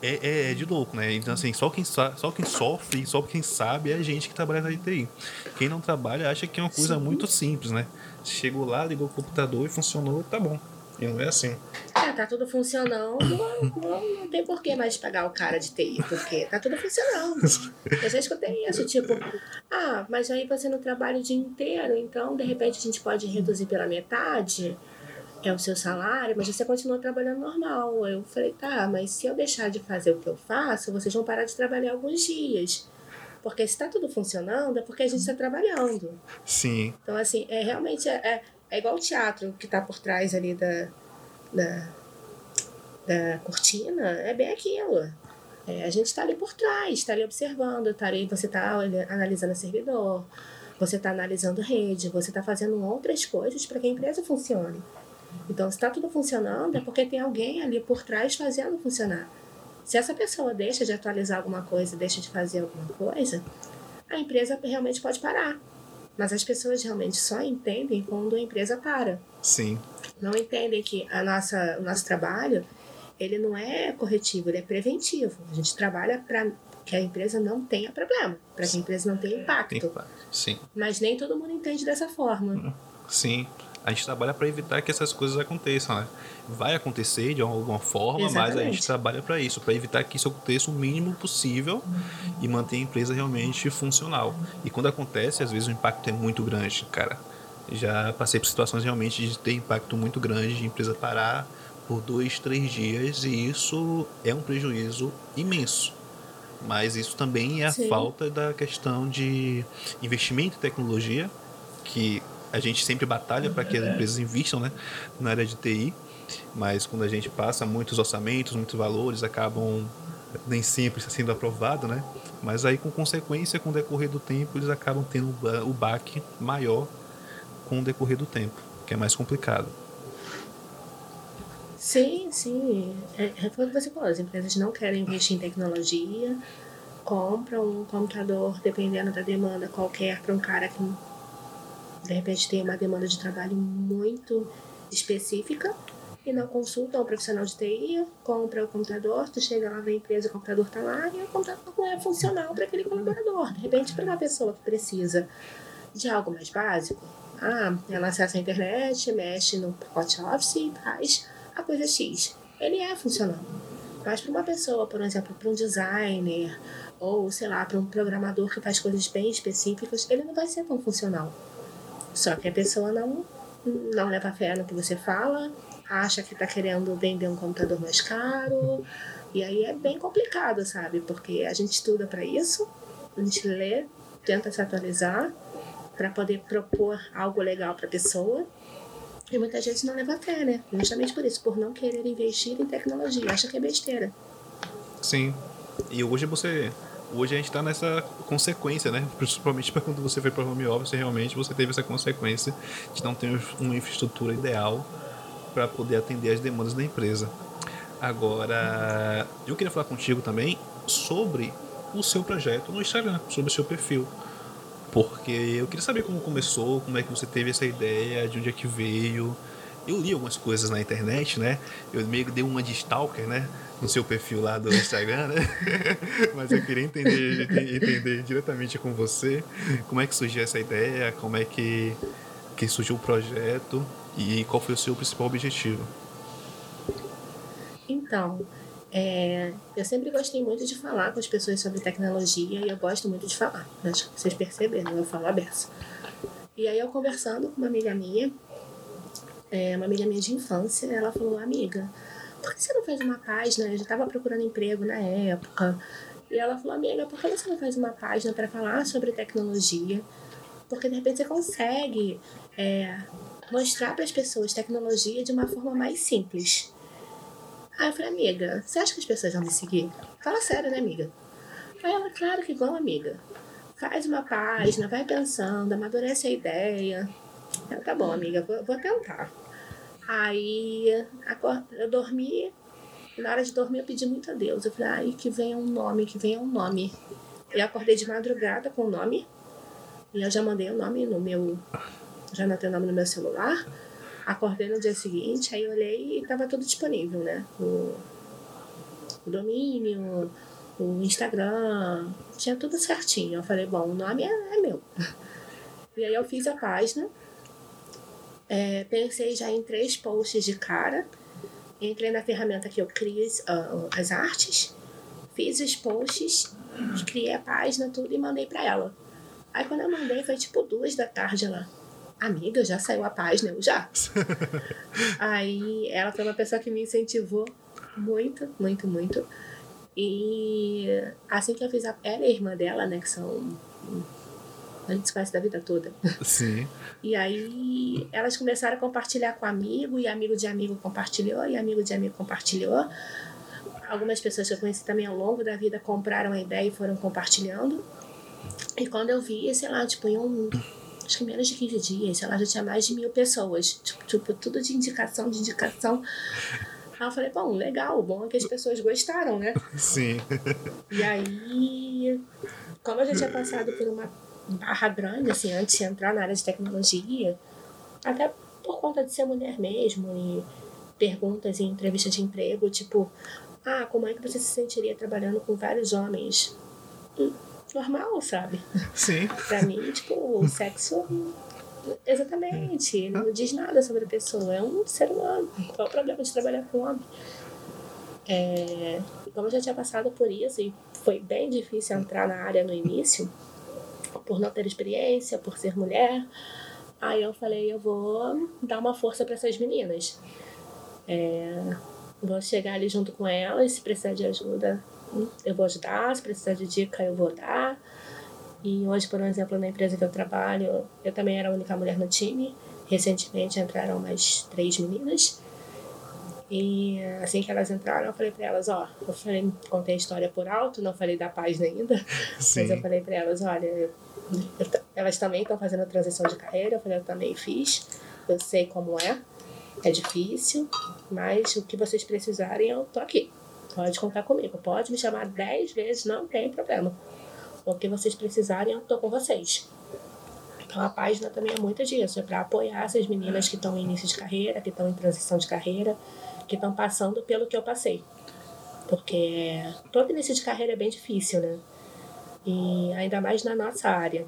É, é, é de louco, né? Então, assim, só quem, só quem sofre, só quem sabe é a gente que trabalha na TI. Quem não trabalha acha que é uma coisa Sim. muito simples, né? Chegou lá, ligou o computador e funcionou, tá bom. E não é assim. É, tá tudo funcionando, não, tem por que mais pagar o cara de TI, porque tá tudo funcionando. Eu já escutei isso, tipo, ah, mas aí você não trabalha o dia inteiro, então de repente a gente pode reduzir pela metade é o seu salário, mas você continua trabalhando normal. Eu falei, tá, mas se eu deixar de fazer o que eu faço, vocês vão parar de trabalhar alguns dias. Porque se tá tudo funcionando, é porque a gente tá trabalhando. Sim, Então, assim, é realmente é, é, é igual o teatro que tá por trás ali da, da, da cortina, é bem aquilo. É, a gente tá ali por trás, tá ali observando, tá ali, você tá olha- analisando o servidor, você tá analisando rede, você tá fazendo outras coisas para que a empresa funcione. Então, se tá tudo funcionando, é porque tem alguém ali por trás fazendo funcionar. Se essa pessoa deixa de atualizar alguma coisa, deixa de fazer alguma coisa, a empresa realmente pode parar. Mas as pessoas realmente só entendem quando a empresa para. sim, Não entendem que a nossa, o nosso trabalho ele não é corretivo, ele é preventivo. A gente trabalha para que a empresa não tenha problema, para que a empresa não tenha tem impacto. sim. Mas nem todo mundo entende dessa forma. Sim, a gente trabalha para evitar que essas coisas aconteçam, né? Vai acontecer de alguma forma, mas a gente Exatamente. trabalha para isso, para evitar que isso aconteça o mínimo possível e manter a empresa realmente funcional. E quando acontece, às vezes o impacto é muito grande, cara. Já passei por situações realmente de ter impacto muito grande, de empresa parar por dois, três dias, e isso é um prejuízo imenso. Mas isso também é a Sim. falta da questão de investimento em tecnologia, que a gente sempre batalha para que as empresas investam né, na área de TI, mas quando a gente passa muitos orçamentos, muitos valores, acabam nem sempre sendo aprovado, né? Mas aí com consequência, com o decorrer do tempo, eles acabam tendo o ba- o baque maior com o decorrer do tempo, que é mais complicado. Sim, sim. É, é o que você falou, as empresas não querem investir em tecnologia, compram um computador, dependendo da demanda qualquer, para um cara que de repente tem uma demanda de trabalho muito específica e não consultam um profissional de TI, compra o computador, tu chega lá na empresa, o computador tá lá e o computador não é funcional para aquele colaborador. De repente, para uma pessoa que precisa de algo mais básico, ah, ela acessa a internet, mexe no pacote Office e faz a coisa X. Ele é funcional. Mas para uma pessoa, por exemplo, para um designer ou, sei lá, para um programador que faz coisas bem específicas, ele não vai ser tão funcional. Só que a pessoa não, não leva fé no que você fala, acha que está querendo vender um computador mais caro. E aí é bem complicado, sabe? Porque a gente estuda para isso, a gente lê, tenta se atualizar para poder propor algo legal para a pessoa. E muita gente não leva fé, né? Justamente por isso, por não querer investir em tecnologia, acha que é besteira. Sim. E hoje você. Hoje a gente tá nessa consequência, né? Principalmente para quando você foi para home office, realmente você teve essa consequência de não ter uma infraestrutura ideal para poder atender as demandas da empresa. Agora, eu queria falar contigo também sobre o seu projeto no Instagram, sobre o seu perfil. Porque eu queria saber como começou, como é que você teve essa ideia, de onde é que veio. Eu li algumas coisas na internet, né? Eu meio que dei uma de stalker, né? No seu perfil lá do Instagram, né? Mas eu queria entender, entender diretamente com você como é que surgiu essa ideia, como é que, que surgiu o projeto e qual foi o seu principal objetivo. Então, é, eu sempre gostei muito de falar com as pessoas sobre tecnologia e eu gosto muito de falar. Acho que vocês perceberam, eu falo a beça. E aí eu conversando com uma amiga minha, é, uma amiga minha de infância, ela falou, amiga, por que você não faz uma página? Eu já estava procurando emprego na época. E ela falou, amiga, por que você não faz uma página para falar sobre tecnologia? Porque de repente você consegue é, mostrar para as pessoas tecnologia de uma forma mais simples. Aí eu falei, amiga, você acha que as pessoas vão me seguir? Fala sério, né, amiga? Aí ela, claro que vão, amiga. Faz uma página, vai pensando, amadurece a ideia. Eu, tá bom, amiga, vou, vou tentar. Aí acor- eu dormi, na hora de dormir eu pedi muito a Deus. Eu falei, ai, que venha um nome, que venha um nome. Eu acordei de madrugada com o nome, e eu já mandei o nome no meu. Já anotei o nome no meu celular. Acordei no dia seguinte, aí olhei e tava tudo disponível, né? O, o domínio, o Instagram, tinha tudo certinho. Eu falei, bom, o nome é, é meu. E aí eu fiz a página, é, pensei já em três posts de cara, entrei na ferramenta que eu crio as, ah, as artes, fiz os posts, criei a página, tudo e mandei pra ela. Aí quando eu mandei foi tipo duas da tarde ela. Amiga, já saiu a página, eu já. Aí ela foi uma pessoa que me incentivou muito, muito, muito. E assim que eu fiz a. Ela e a irmã dela, né? Que são. A gente se conhece da vida toda. Sim. E aí elas começaram a compartilhar com amigo, e amigo de amigo compartilhou, e amigo de amigo compartilhou. Algumas pessoas que eu conheci também ao longo da vida compraram a ideia e foram compartilhando. E quando eu vi, sei lá, tipo, em um. Acho que menos de 15 dias, sei lá, já tinha mais de mil pessoas. Tipo, tipo tudo de indicação, de indicação. Aí eu falei, bom, legal, o bom é que as pessoas gostaram, né? Sim. E aí, como eu já tinha passado por uma barra grande, assim, antes de entrar na área de tecnologia, até por conta de ser mulher mesmo, e perguntas em entrevista de emprego, tipo, ah, como é que você se sentiria trabalhando com vários homens? Hum, Normal, sabe? Sim. Pra mim, tipo, o sexo. Exatamente. Não diz nada sobre a pessoa. É um ser humano. Qual é o problema de trabalhar com homem? É, como eu já tinha passado por isso, e foi bem difícil entrar na área no início, por não ter experiência, por ser mulher, aí eu falei: eu vou dar uma força para essas meninas. É, vou chegar ali junto com elas, se precisar de ajuda, eu vou ajudar, se precisar de dica, eu vou dar. E hoje, por exemplo, na empresa que eu trabalho, eu também era a única mulher no time. Recentemente entraram mais três meninas. E assim que elas entraram, eu falei para elas, ó, eu falei, contei a história por alto, não falei da página ainda, Sim. mas eu falei para elas, olha, eu, eu, elas também estão fazendo a transição de carreira, eu falei, eu também fiz, eu sei como é, é difícil, mas o que vocês precisarem, eu tô aqui. Pode contar comigo, pode me chamar dez vezes, não tem problema. O que vocês precisarem, eu tô com vocês. Então a página também é muito disso, é para apoiar essas meninas que estão em início de carreira, que estão em transição de carreira, que estão passando pelo que eu passei. Porque todo início de carreira é bem difícil, né? E ainda mais na nossa área.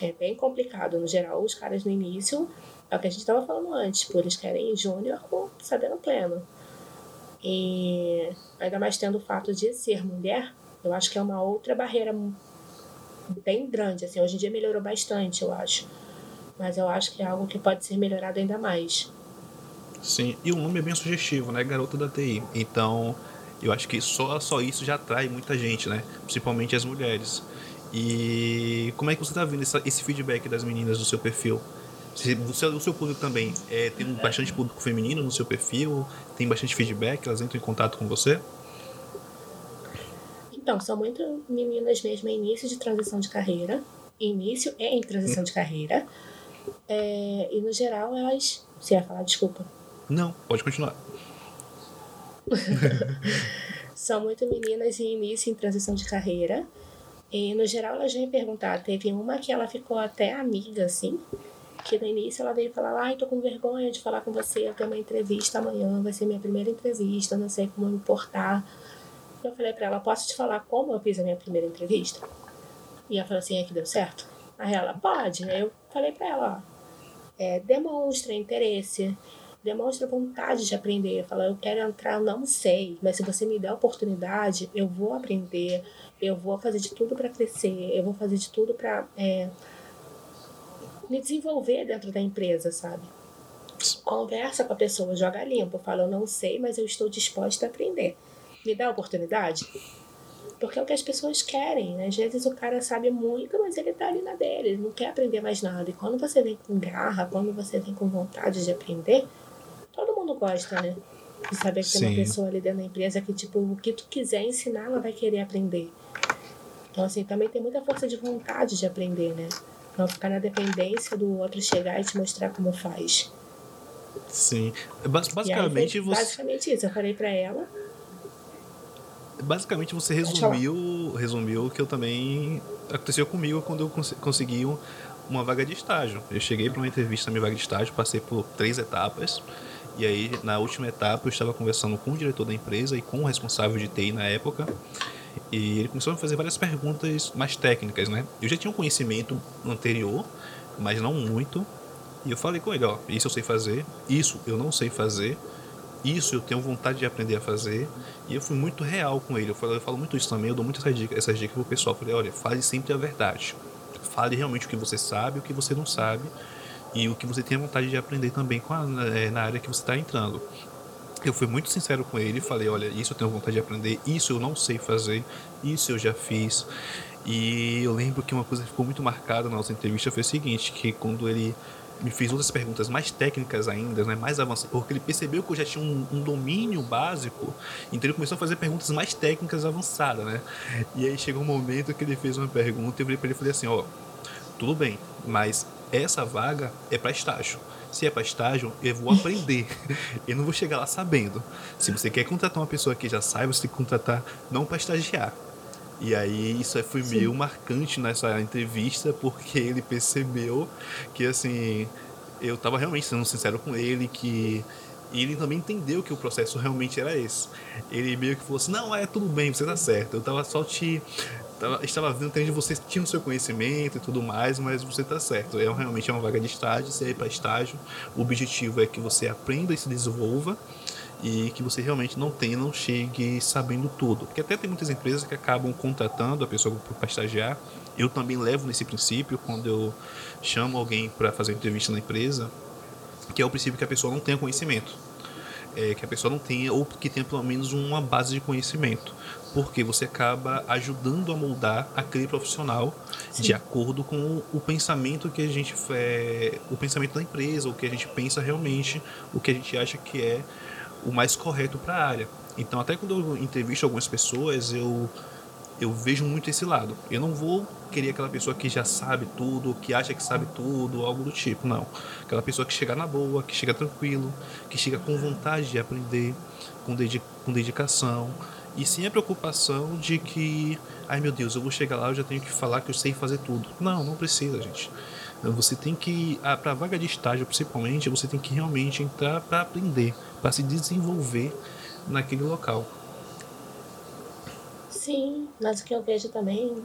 É bem complicado. No geral, os caras no início, é o que a gente estava falando antes, por eles querem júnior com sabendo pleno. E ainda mais tendo o fato de ser mulher, eu acho que é uma outra barreira bem grande. Assim, hoje em dia melhorou bastante, eu acho. Mas eu acho que é algo que pode ser melhorado ainda mais. Sim, e o nome é bem sugestivo, né? Garota da TI. Então, eu acho que só, só isso já atrai muita gente, né? Principalmente as mulheres. E como é que você está vendo esse feedback das meninas do seu perfil? Se, o, seu, o seu público também é, tem bastante público feminino no seu perfil? Tem bastante feedback? Elas entram em contato com você? Então, são muito meninas mesmo em início de transição de carreira. Início é em transição de carreira. É, e no geral elas. Você ia falar, desculpa. Não, pode continuar. São muito meninas em início em transição de carreira. E no geral elas vêm perguntar. Teve uma que ela ficou até amiga, assim. Que no início ela veio falar, ai, tô com vergonha de falar com você, eu tenho uma entrevista amanhã, vai ser minha primeira entrevista, não sei como me portar. Eu falei pra ela, posso te falar como eu fiz a minha primeira entrevista? E ela falou assim, é que deu certo? Aí ela, pode. Aí eu falei pra ela, ó, é, demonstra interesse, demonstra vontade de aprender. Fala, eu quero entrar, não sei, mas se você me der a oportunidade, eu vou aprender, eu vou fazer de tudo para crescer, eu vou fazer de tudo para é, me desenvolver dentro da empresa, sabe? Conversa com a pessoa, joga limpo, fala, eu não sei, mas eu estou disposta a aprender. Me dá a oportunidade? Porque é o que as pessoas querem. Né? Às vezes o cara sabe muito, mas ele tá ali na dele, ele não quer aprender mais nada. E quando você vem com garra, quando você vem com vontade de aprender, todo mundo gosta, né? De saber que tem uma Sim. pessoa ali dentro da empresa que, tipo, o que tu quiser ensinar, ela vai querer aprender. Então, assim, também tem muita força de vontade de aprender, né? Não ficar na dependência do outro chegar e te mostrar como faz. Sim. Basicamente, você. basicamente isso. Eu falei pra ela, Basicamente você resumiu, resumiu o que eu também aconteceu comigo quando eu cons- consegui um- uma vaga de estágio. Eu cheguei para uma entrevista na minha vaga de estágio, passei por três etapas. E aí, na última etapa, eu estava conversando com o diretor da empresa e com o responsável de TI na época. E ele começou a me fazer várias perguntas mais técnicas, né? Eu já tinha um conhecimento anterior, mas não muito. E eu falei com ele, ó, isso eu sei fazer, isso eu não sei fazer, isso eu tenho vontade de aprender a fazer. E eu fui muito real com ele. Eu falo, eu falo muito isso também, eu dou muitas dicas, essas dicas pro pessoal. Eu falei, olha, fale sempre a verdade. Fale realmente o que você sabe, o que você não sabe. E o que você tem vontade de aprender também com a, eh, na área que você está entrando. Eu fui muito sincero com ele, falei, olha, isso eu tenho vontade de aprender, isso eu não sei fazer, isso eu já fiz. E eu lembro que uma coisa que ficou muito marcada na nossa entrevista foi o seguinte, que quando ele me fez outras perguntas mais técnicas ainda, né, mais avançadas, porque ele percebeu que eu já tinha um, um domínio básico, então ele começou a fazer perguntas mais técnicas avançadas, né? E aí chegou um momento que ele fez uma pergunta e eu virei para ele falei assim, ó, tudo bem, mas essa vaga é para estágio. Se é para estágio, eu vou aprender. eu não vou chegar lá sabendo. Se você quer contratar uma pessoa que já saiba, você tem que contratar não para estagiar. E aí isso aí foi meio marcante nessa entrevista, porque ele percebeu que assim, eu tava realmente sendo sincero com ele, que e ele também entendeu que o processo realmente era esse. Ele meio que falou assim: não, é tudo bem, você tá certo. Eu tava só te. Tava, estava vendo que você tinha o seu conhecimento e tudo mais, mas você tá certo. É realmente é uma vaga de estágio, você é para estágio. O objetivo é que você aprenda e se desenvolva e que você realmente não tenha, não chegue sabendo tudo. Porque até tem muitas empresas que acabam contratando a pessoa para estagiar. Eu também levo nesse princípio quando eu chamo alguém para fazer entrevista na empresa, que é o princípio que a pessoa não tenha conhecimento. é, que a pessoa não tenha, ou que tenha pelo menos uma base de conhecimento. Porque você acaba ajudando a moldar aquele profissional Sim. de acordo com o pensamento que a gente é, o pensamento da empresa, o que a gente pensa realmente, o que a gente acha que é o mais correto para a área. Então, até quando eu entrevisto algumas pessoas, eu eu vejo muito esse lado. Eu não vou querer aquela pessoa que já sabe tudo, que acha que sabe tudo, algo do tipo, não. Aquela pessoa que chega na boa, que chega tranquilo, que chega com vontade de aprender, com, dedica com dedicação e sem a preocupação de que, ai meu Deus, eu vou chegar lá, eu já tenho que falar que eu sei fazer tudo. Não, não precisa, gente. Você tem que, para a vaga de estágio principalmente, você tem que realmente entrar para aprender, para se desenvolver naquele local. Sim, mas o que eu vejo também,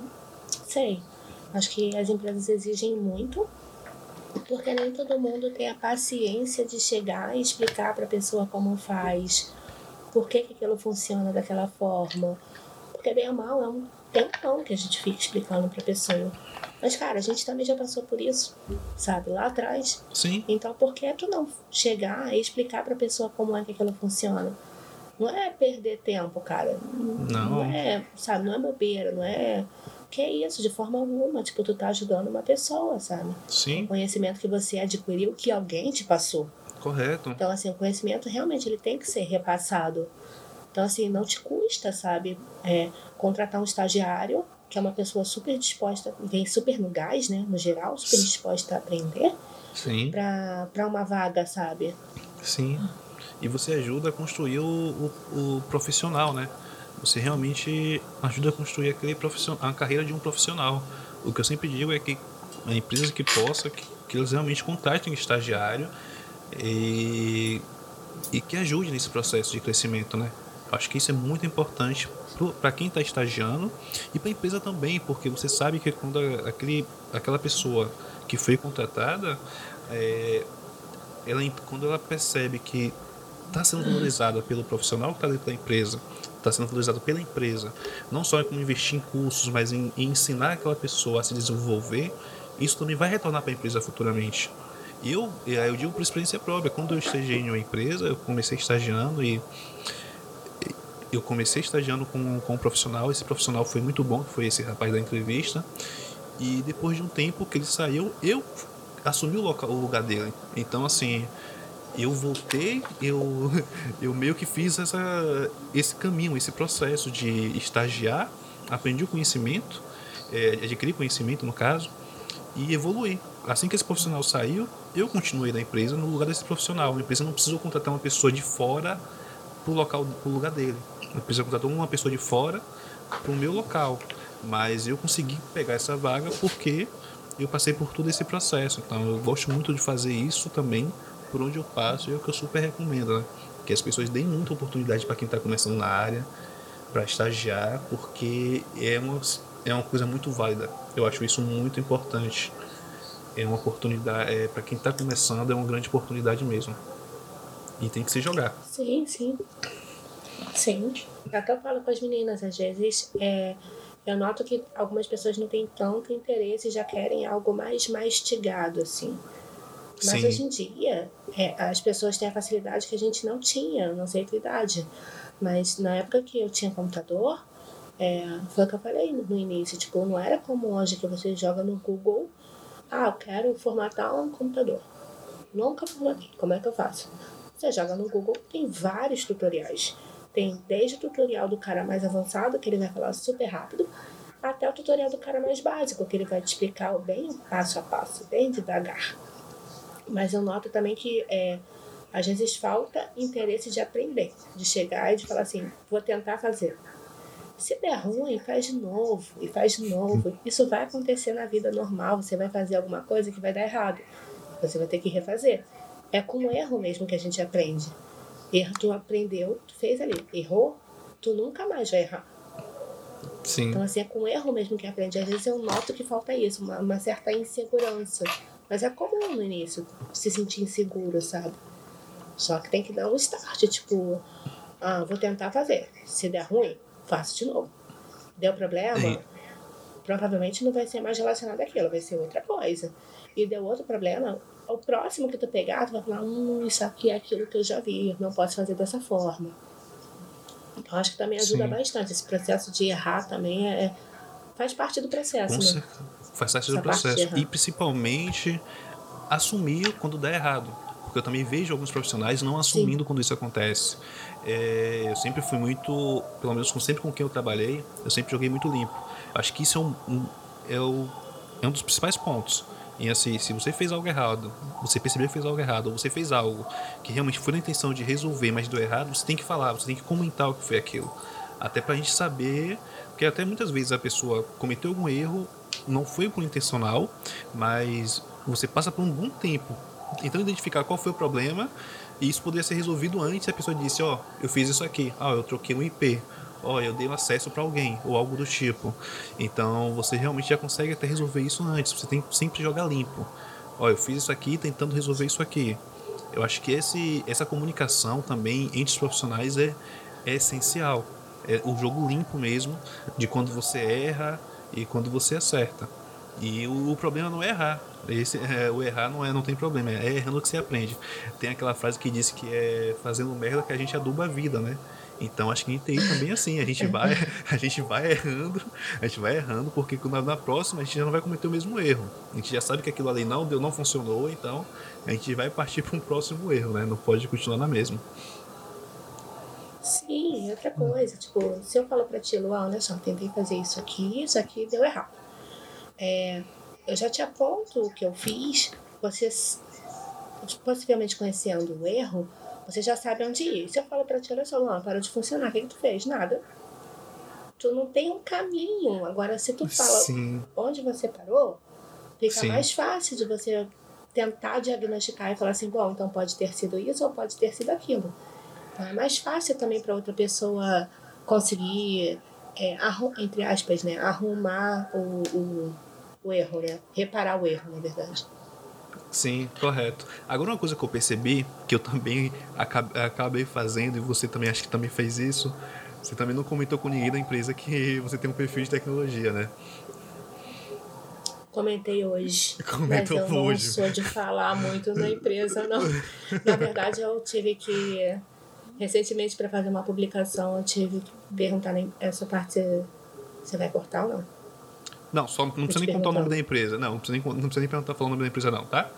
sei. Acho que as empresas exigem muito, porque nem todo mundo tem a paciência de chegar e explicar para a pessoa como faz, por que, que aquilo funciona daquela forma. Porque, bem ou mal, é um tempão que a gente fica explicando para a pessoa. Mas, cara, a gente também já passou por isso, sabe? Lá atrás. Sim. Então, por que tu não chegar e explicar para a pessoa como é que aquilo funciona? Não é perder tempo, cara. Não. Não é, sabe, não é bobeira, não é. Que é isso, de forma alguma. Tipo, tu tá ajudando uma pessoa, sabe? Sim. O conhecimento que você adquiriu, que alguém te passou. Correto. Então, assim, o conhecimento realmente ele tem que ser repassado. Então, assim, não te custa, sabe, é, contratar um estagiário, que é uma pessoa super disposta, vem super no gás, né, no geral, super disposta a aprender. Sim. Pra uma vaga, sabe? Sim e você ajuda a construir o, o, o profissional, né? Você realmente ajuda a construir aquele profissional, a carreira de um profissional. O que eu sempre digo é que a empresa que possa, que, que eles realmente contratem estagiário e, e que ajude nesse processo de crescimento, né? Acho que isso é muito importante para quem está estagiando e para a empresa também, porque você sabe que quando aquele, aquela pessoa que foi contratada, é, ela, quando ela percebe que está sendo valorizada pelo profissional que está dentro da empresa, está sendo valorizado pela empresa, não só em investir em cursos, mas em, em ensinar aquela pessoa a se desenvolver, isso também vai retornar para a empresa futuramente. E eu, eu digo por experiência própria, quando eu estagiei em uma empresa, eu comecei estagiando e eu comecei estagiando com, com um profissional, esse profissional foi muito bom, foi esse rapaz da entrevista, e depois de um tempo que ele saiu, eu assumi o, local, o lugar dele. Então, assim, eu voltei, eu, eu meio que fiz essa, esse caminho, esse processo de estagiar, aprendi o conhecimento, é, adquiri conhecimento no caso, e evoluir. Assim que esse profissional saiu, eu continuei na empresa no lugar desse profissional. A empresa não precisou contratar uma pessoa de fora para o local, pro lugar dele. A empresa contratou uma pessoa de fora para o meu local. Mas eu consegui pegar essa vaga porque eu passei por todo esse processo. Então eu gosto muito de fazer isso também por onde eu passo e é o que eu super recomendo, né? Que as pessoas deem muita oportunidade para quem está começando na área, para estagiar, porque é uma, é uma coisa muito válida. Eu acho isso muito importante. É uma oportunidade, é, para quem está começando, é uma grande oportunidade mesmo. E tem que se jogar. Sim, sim. Sim. Até eu falo com as meninas, às vezes, é, eu noto que algumas pessoas não têm tanto interesse e já querem algo mais mastigado, assim. Mas Sim. hoje em dia, é, as pessoas têm a facilidade que a gente não tinha, não sei que idade. Mas na época que eu tinha computador, é, foi o que eu falei no início. Tipo, não era como hoje que você joga no Google, ah, eu quero formatar um computador. Nunca formatei. Como é que eu faço? Você joga no Google, tem vários tutoriais. Tem desde o tutorial do cara mais avançado, que ele vai falar super rápido, até o tutorial do cara mais básico, que ele vai te explicar bem passo a passo, bem devagar. Mas eu noto também que é, às vezes falta interesse de aprender, de chegar e de falar assim, vou tentar fazer. Se der ruim, faz de novo e faz de novo. Isso vai acontecer na vida normal. Você vai fazer alguma coisa que vai dar errado. Você vai ter que refazer. É com o erro mesmo que a gente aprende. Erro, tu aprendeu, tu fez ali. Errou, tu nunca mais vai errar. Sim. Então, assim, é com erro mesmo que aprende. Às vezes eu noto que falta isso, uma, uma certa insegurança. Mas é comum no início se sentir inseguro, sabe? Só que tem que dar um start, tipo, ah, vou tentar fazer. Se der ruim, faço de novo. Deu problema? provavelmente não vai ser mais relacionado àquilo, vai ser outra coisa. E deu outro problema, o próximo que tu pegar, tu vai falar, hum, isso aqui é aquilo que eu já vi, não posso fazer dessa forma. Então acho que também ajuda Sim. bastante. Esse processo de errar também é, faz parte do processo, Com né? certeza. Faz parte do Essa parte de processo. errar. E principalmente assumir quando dá errado. Porque eu também vejo alguns profissionais não assumindo quando isso acontece. É, eu sempre fui muito, pelo menos com, sempre com quem eu trabalhei, eu sempre joguei muito limpo. Acho que isso é um, um- é, o- é um dos principais pontos. E assim, se você fez algo errado, você percebeu que fez algo errado, ou você fez algo que realmente foi na intenção de resolver, mas deu errado, você tem que falar, você tem que comentar o que foi aquilo. Até pra gente saber, porque até muitas vezes a pessoa cometeu algum erro, não foi por intencional, mas você passa por um bom tempo tentando identificar qual foi o problema e isso poderia ser resolvido antes a pessoa disse, ó, eu fiz isso aqui, ó, eu troquei um IP, ó, eu dei um acesso para alguém ou algo do tipo. Então você realmente já consegue até resolver isso antes. Você tem que sempre jogar limpo. Ó, eu fiz isso aqui tentando resolver isso aqui. Eu acho que esse, essa comunicação também entre os profissionais é, é essencial. É o jogo limpo mesmo, de quando você erra e quando você acerta. E o, o problema não é errar. Esse, é, o errar não, é, não tem problema, é errando que você aprende. Tem aquela frase que diz que é fazendo merda que a gente aduba a vida, né? Então acho que em TI também é assim, a gente vai, a gente vai errando, a gente vai errando, porque na, na próxima a gente já não vai cometer o mesmo erro. A gente já sabe que aquilo ali não deu, não funcionou, então a gente vai partir para um próximo erro, né? Não pode continuar na mesma. Sim, outra coisa, tipo, se eu falo pra ti, Luan, olha só, tentei fazer isso aqui, isso aqui deu errado. É, eu já te aponto o que eu fiz, você possivelmente conhecendo o erro, você já sabe onde ir. Se eu falo pra ti, olha só, Luan, parou de funcionar, o que, que tu fez? Nada. Tu não tem um caminho. Agora, se tu fala Sim, onde você parou, fica Sim. mais fácil de você tentar diagnosticar e falar assim, bom, então pode ter sido isso ou pode ter sido aquilo. Então é mais fácil também para outra pessoa conseguir, é, entre aspas, né, arrumar o, o, o erro, né? Reparar o erro, na verdade. sim, correto. Agora uma coisa que eu percebi, que eu também acab- acabei fazendo, e você também acho que também fez isso, você também não comentou com ninguém da empresa que você tem um perfil de tecnologia, né? Comentei hoje, Comentou mas eu hoje. não sou de falar muito na empresa, não. Na verdade, eu tive que, recentemente, para fazer uma publicação, eu tive que perguntar essa parte, você vai cortar ou não? Não, só não precisa nem contar o nome da empresa. Não, não precisa nem, não precisa nem perguntar falando o nome da empresa, não, tá?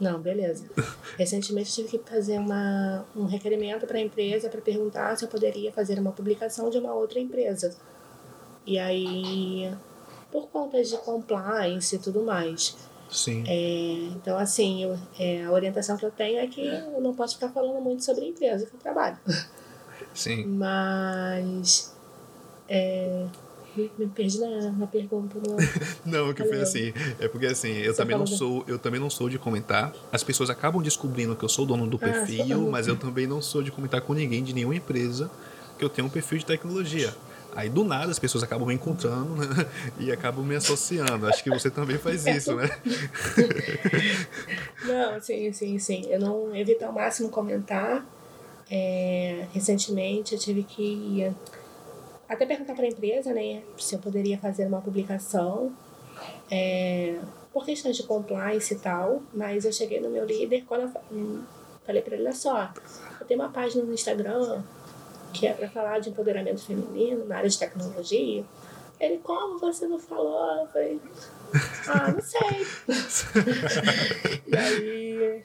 Não, beleza. Recentemente tive que fazer uma, um requerimento para a empresa para perguntar se eu poderia fazer uma publicação de uma outra empresa. E aí, por conta de compliance e tudo mais. Sim. É, então, assim, eu- é, a orientação que eu tenho é que eu não posso ficar falando muito sobre a empresa que eu trabalho. Sim. Mas. É, me, perdi na, na pergunta. Não. Não, o que foi assim, é porque assim, eu Você também não falou sou, eu também não sou de comentar. As pessoas acabam descobrindo que eu sou dono do Ah, perfil, mas eu também não sou de comentar com ninguém de nenhuma empresa que eu tenho um perfil de tecnologia. Aí do nada as pessoas acabam me encontrando né, e acabam me associando. Acho que você também faz isso, né? Não, sim, sim, sim. Eu não evito ao máximo comentar. É, recentemente eu tive que até perguntar para a empresa, né, se eu poderia fazer uma publicação é, por questões de compliance e tal. Mas eu cheguei no meu líder quando eu hum, falei para ele: olha só, eu tenho uma página no Instagram que é para falar de empoderamento feminino na área de tecnologia. Ele, como você não falou? Eu falei, ah, não sei. e aí,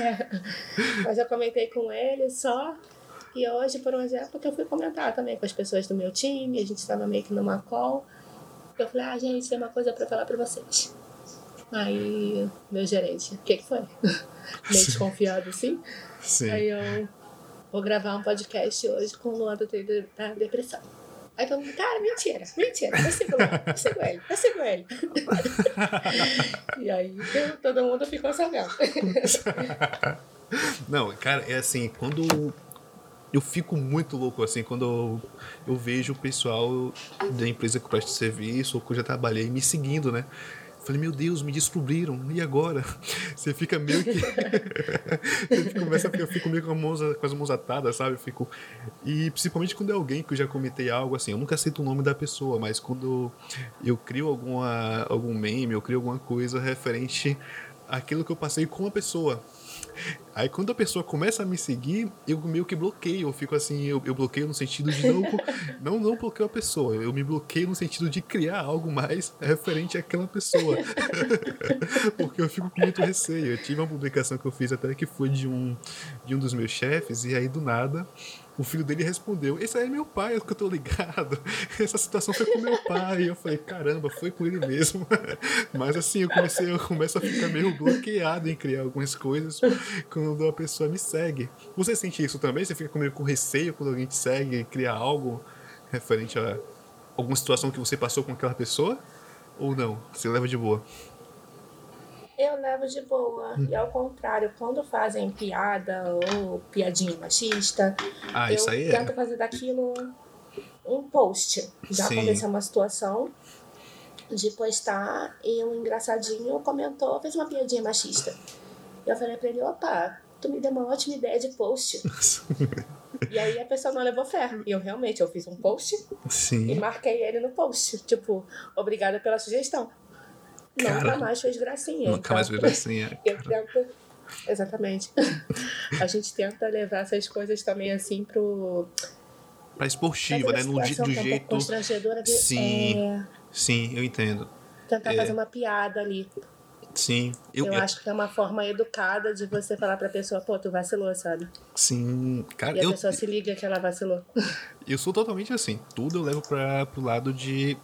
é, mas eu comentei com ele só. E hoje, por um exemplo, que eu fui comentar também com as pessoas do meu time, a gente estava meio que numa call. Eu falei, ah, gente, tem uma coisa para falar para vocês. Aí, meu gerente, o que, que foi? Meio desconfiado assim. Sim. Aí eu vou gravar um podcast hoje com o Luan da depressão. Aí todo mundo, cara, mentira, mentira, eu sigo ele, eu sigo ele, eu sigo ele. e aí todo mundo ficou sabendo. Não, cara, é assim, quando eu fico muito louco assim, quando eu, eu vejo o pessoal da empresa que presta serviço ou que eu já trabalhei me seguindo, né? Falei, meu Deus, me descobriram, e agora? Você fica meio que. Ficar, eu fico meio com, a com as mãos atadas, sabe? Eu fico. E principalmente quando é alguém que eu já comentei algo assim, eu nunca cito o nome da pessoa, mas quando eu crio alguma, algum meme, eu crio alguma coisa referente àquilo que eu passei com a pessoa. Aí quando a pessoa começa a me seguir, eu meio que bloqueio. Eu fico assim, eu, eu bloqueio no sentido de não, não, não bloqueio a pessoa. Eu me bloqueio no sentido de criar algo mais referente àquela pessoa. Porque eu fico com muito receio. Eu tive uma publicação que eu fiz até que foi de um, de um dos meus chefes, e aí do nada o filho dele respondeu: Esse aí é meu pai, é que eu tô ligado. Essa situação foi com meu pai. E eu falei: Caramba, foi com ele mesmo. Mas assim, eu comecei, eu começo a ficar meio bloqueado em criar algumas coisas quando a pessoa me segue. Você sente isso também? Você fica meio com receio quando alguém te segue e cria algo referente a alguma situação que você passou com aquela pessoa? Ou não? Você leva de boa? Eu levo de boa. E ao contrário, quando fazem piada ou piadinha machista, Ah, eu é. tento fazer daquilo um post. Já Sim. aconteceu uma situação de postar e um engraçadinho comentou, fez uma piadinha machista. E eu falei pra ele, opa, tu me deu uma ótima ideia de post. e aí a pessoa não levou fé. E eu realmente, eu fiz um post e Sim. marquei ele no post. Tipo, obrigada pela sugestão. Nunca Cara, mais fez gracinha. Nunca mais então- vejo assim. é. eu tento. Exatamente. A gente tenta levar essas coisas também assim pro. Pra esportiva, né? No, do é um jeito. constrangedora de Sim. é, Sim, eu entendo. tentar É. fazer uma piada ali. Sim. Eu, Eu, acho que é uma forma educada de você falar pra pessoa, pô, tu vacilou, sabe? sim. Cara, E a eu, pessoa se liga que ela vacilou. eu sou totalmente assim. Tudo eu levo pra, pro lado de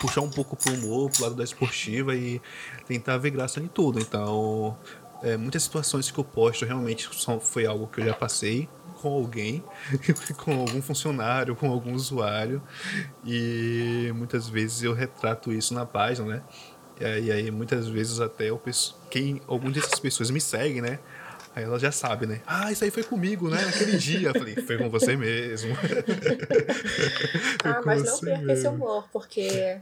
puxar um pouco pro humor, pro lado da esportiva e tentar ver graça em tudo. Então, é, muitas situações que eu posto realmente são, foi algo que eu já passei com alguém, com algum funcionário, com algum usuário. E muitas vezes eu retrato isso na página, né? E aí, e aí, muitas vezes até eu penso, quem algumas dessas pessoas me seguem, né? Aí ela já sabe, né? Ah, isso aí foi comigo, né? Naquele dia. Eu falei, foi com você mesmo. Ah, mas não perca esse mesmo. humor, porque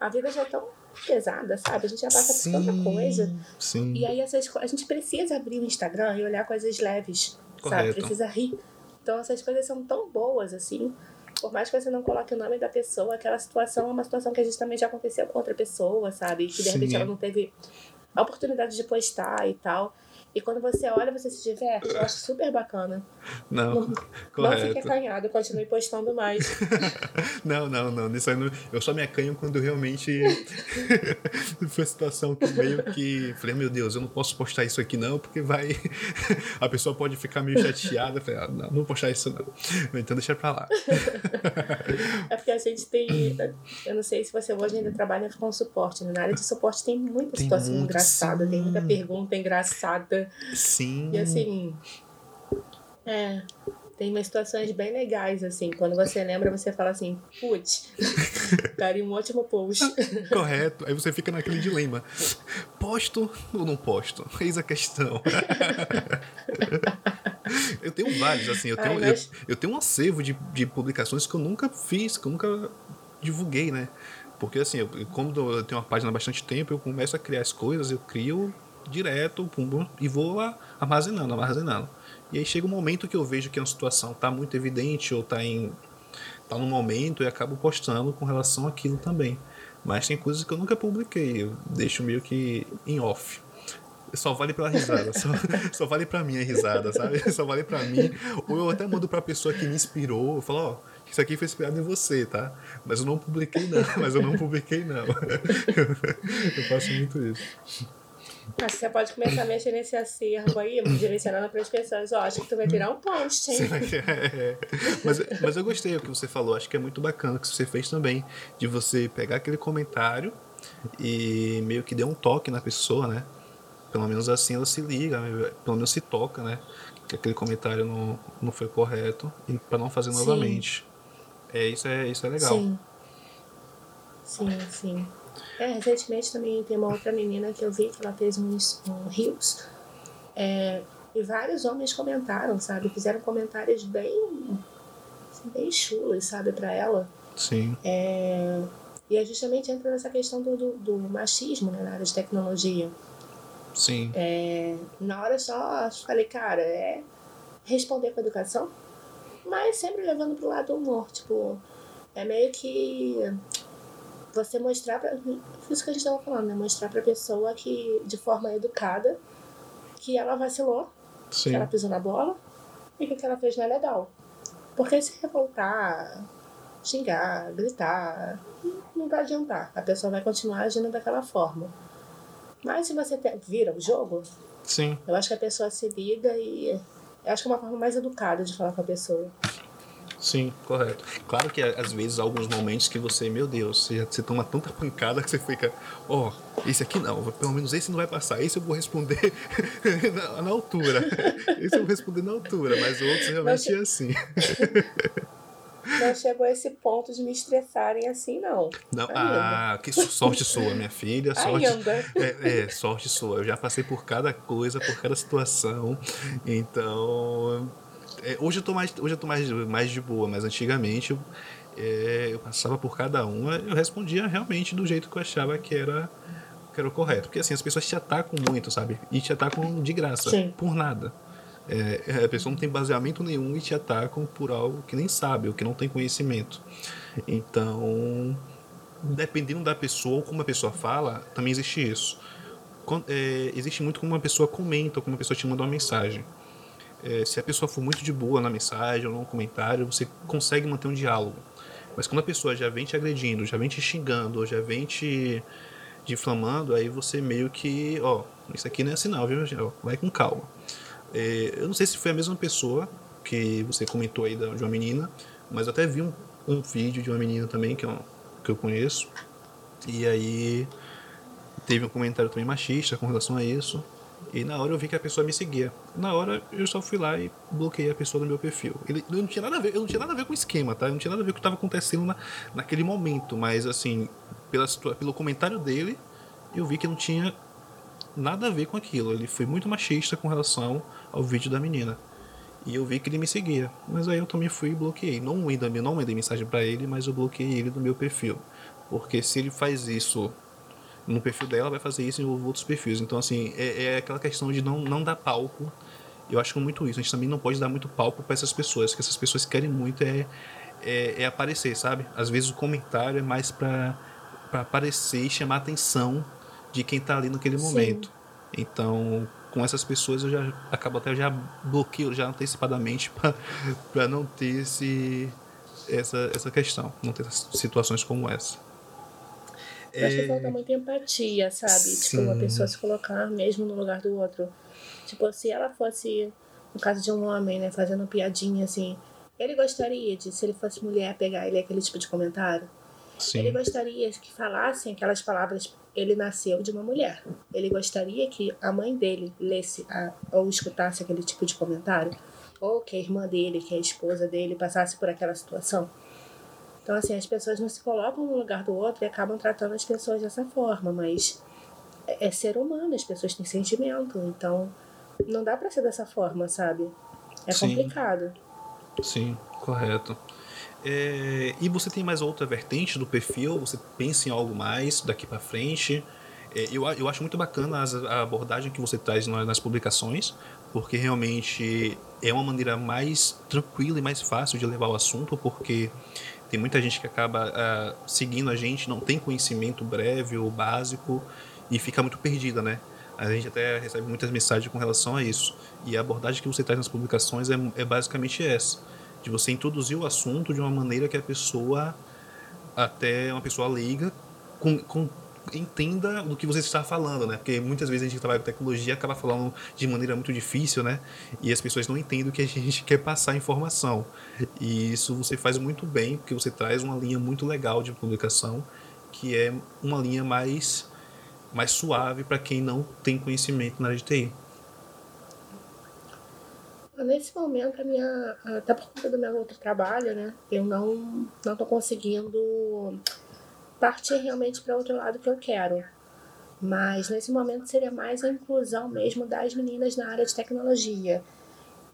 a vida já é tão pesada, sabe? A gente já passa por tanta coisa. Sim. E aí essas a gente precisa abrir o Instagram e olhar coisas leves, sabe? Correto. Precisa rir. Então essas coisas são tão boas assim. Por mais que você não coloque o nome da pessoa, aquela situação é uma situação que a gente também já aconteceu com outra pessoa, sabe? Que de repente Sim. ela não teve a oportunidade de postar e tal. E quando você olha, você se diverte. Eu acho super bacana. Não, Não fique correto. acanhado, continue postando mais. Não, não, não. Nisso não- eu só me acanho quando eu realmente. Foi situação que meio que. Falei, meu Deus, eu não posso postar isso aqui não, porque vai. A pessoa pode ficar meio chateada. Falei, ah, não, não vou postar isso não. Então deixa pra lá. É porque a gente tem. Eu não sei se você hoje ainda trabalha com suporte. né? Na área de suporte tem muita Tem situação muito, engraçada, tem muita sim. pergunta engraçada. Sim. E assim. É. Tem umas situações bem legais, assim. Quando você lembra, você fala assim, putz, daria um ótimo post. Correto. Aí você fica naquele dilema. Posto ou não posto? Eis a questão. eu tenho vários, assim. Eu Ai, tenho, mas- eu, eu tenho um acervo de, de publicações que eu nunca fiz, que eu nunca divulguei, né? Porque, assim, eu, como eu tenho uma página há bastante tempo, eu começo a criar as coisas, eu crio direto pum, pum, e vou a- armazenando, armazenando. E aí chega um momento que eu vejo que uma situação tá muito evidente ou tá em tá no momento e acabo postando com relação àquilo também. Mas tem coisas que eu nunca publiquei, eu deixo meio que em off. Só vale pela risada, só, só vale pra mim a risada, sabe? Só vale pra mim. Ou eu até mando pra pessoa que me inspirou, eu falo, ó, isso aqui foi inspirado em você, tá? Mas eu não publiquei não, mas eu não publiquei não. Eu faço muito isso. Você pode começar a mexer nesse acervo aí, direcionando para as pessoas. Ó, acho que tu vai virar um post, hein? É. Mas, mas eu gostei do que você falou, acho que é muito bacana o que você fez também, de você pegar aquele comentário e meio que dar um toque na pessoa, né? Pelo menos assim ela se liga, né? pelo menos se toca, né? Que aquele comentário não, não foi correto e para não fazer Sim. novamente. É isso é isso é legal. Sim. Sim, sim. É, recentemente também tem uma outra menina que eu vi que ela fez uns um, rios. É, e vários homens comentaram, sabe? Fizeram comentários bem, assim, bem chulos, sabe, pra ela. Sim. É, E é justamente entra nessa questão do, do, do machismo né, na área de tecnologia. Sim. É, na hora só falei, cara, é responder com educação, mas sempre levando pro lado do humor. Tipo, é meio que você mostrar pra. Isso que a gente tava falando, né? Mostrar pra pessoa que, de forma educada, que ela vacilou, Sim. que ela pisou na bola e que o que ela fez não é legal. Porque se revoltar, xingar, gritar, não vai adiantar. A pessoa vai continuar agindo daquela forma. Mas se você te- vira o jogo, Sim. eu acho que a pessoa se liga e. Eu acho que é uma forma mais educada de falar com a pessoa. Sim, correto. Claro que às vezes há alguns momentos que você, meu Deus, você, você toma tanta pancada que você fica, ó, esse aqui não, pelo menos esse não vai passar, esse eu vou responder na, na altura. Esse eu vou responder na altura, mas outros realmente é assim. Não chegou a esse ponto de me estressarem assim, não. Não, Ainda. ah, que sorte sua, minha filha, sorte. Ainda. É, é, sorte sua. Eu já passei por cada coisa, por cada situação. Então, é, hoje eu tô mais, hoje eu tô mais, mais de boa, mas antigamente eu, é, eu passava por cada uma, eu respondia realmente do jeito que eu achava que era que era o correto, porque assim as pessoas te atacam muito, sabe? E te atacam de graça, Sim. por nada. É, a pessoa não tem baseamento nenhum e te atacam por algo que nem sabe, ou que não tem conhecimento. Então, dependendo da pessoa ou como a pessoa fala, também existe isso. É, existe muito como uma pessoa comenta ou como uma pessoa te manda uma mensagem. É, se a pessoa for muito de boa na mensagem ou no comentário, você consegue manter um diálogo. Mas quando a pessoa já vem te agredindo, já vem te xingando, já vem te difamando, aí você meio que, ó, isso aqui não é sinal, viu? Vai com calma. É, eu não sei se foi a mesma pessoa que você comentou aí de uma menina, mas eu até vi um, um vídeo de uma menina também que eu, que eu conheço. E aí teve um comentário também machista com relação a isso. E na hora eu vi que a pessoa me seguia. Na hora eu só fui lá e bloqueei a pessoa do meu perfil. Ele eu não tinha nada a ver, eu não tinha nada a ver com o esquema, tá? Eu não tinha nada a ver com o que estava acontecendo na, naquele momento, mas assim, pela, pelo comentário dele, eu vi que não tinha nada a ver com aquilo. Ele foi muito machista com relação ao vídeo da menina. E eu vi que ele me seguia. Mas aí eu também fui e bloqueei. Não mandei, não mandei mensagem pra ele, mas eu bloqueei ele do meu perfil. Porque se ele faz isso no perfil dela, vai fazer isso em outros perfis. Então, assim, é, é aquela questão de não, não dar palco. Eu acho que é muito isso. A gente também não pode dar muito palco para essas pessoas, que essas pessoas querem muito é, é, é aparecer, sabe? Às vezes o comentário é mais pra aparecer e chamar a atenção de quem tá ali naquele Sim. momento. Então, com essas pessoas eu já acabo até já bloqueio já antecipadamente para não ter esse essa, essa questão, não ter situações como essa. Eu acho que É, falta muita empatia, sabe? Tipo, uma Sim. pessoa se colocar mesmo no lugar do outro. Tipo, se ela fosse, no caso de um homem, né, fazendo piadinha assim, ele gostaria de, se ele fosse mulher, pegar ele aquele tipo de comentário? Ele sim, gostaria que falassem aquelas palavras. Ele nasceu de uma mulher. Ele gostaria que a mãe dele lesse a, ou escutasse aquele tipo de comentário. Ou que a irmã dele, que a esposa dele, passasse por aquela situação. Então, assim, as pessoas não se colocam no lugar do outro e acabam tratando as pessoas dessa forma. Mas é, é ser humano, as pessoas têm sentimento. Então, não dá pra ser dessa forma, sabe? É Sim. complicado. sim, correto. É, e você tem mais outra vertente do perfil? Você pensa em algo mais daqui para frente? É, eu, eu acho muito bacana as- a abordagem que você traz na- nas publicações, porque realmente é uma maneira mais tranquila e mais fácil de levar o assunto, porque tem muita gente que acaba ah, seguindo a gente, não tem conhecimento breve ou básico e fica muito perdida, né? A gente até recebe muitas mensagens com relação a isso. E a abordagem que você traz nas publicações é, é basicamente essa: de você introduzir o assunto de uma maneira que a pessoa, até uma pessoa leiga, com, com- entenda do que você está falando, né? Porque muitas vezes a gente que trabalha com tecnologia acaba falando de maneira muito difícil, né? E as pessoas não entendem o que a gente quer passar informação. E isso você faz muito bem, porque você traz uma linha muito legal de publicação, que é uma linha mais mais suave para quem não tem conhecimento na área de TI. Nesse momento, a minha, até por conta do meu outro trabalho, né, eu não não conseguindo partir realmente para outro lado que eu quero. Mas nesse momento seria mais a inclusão mesmo das meninas na área de tecnologia.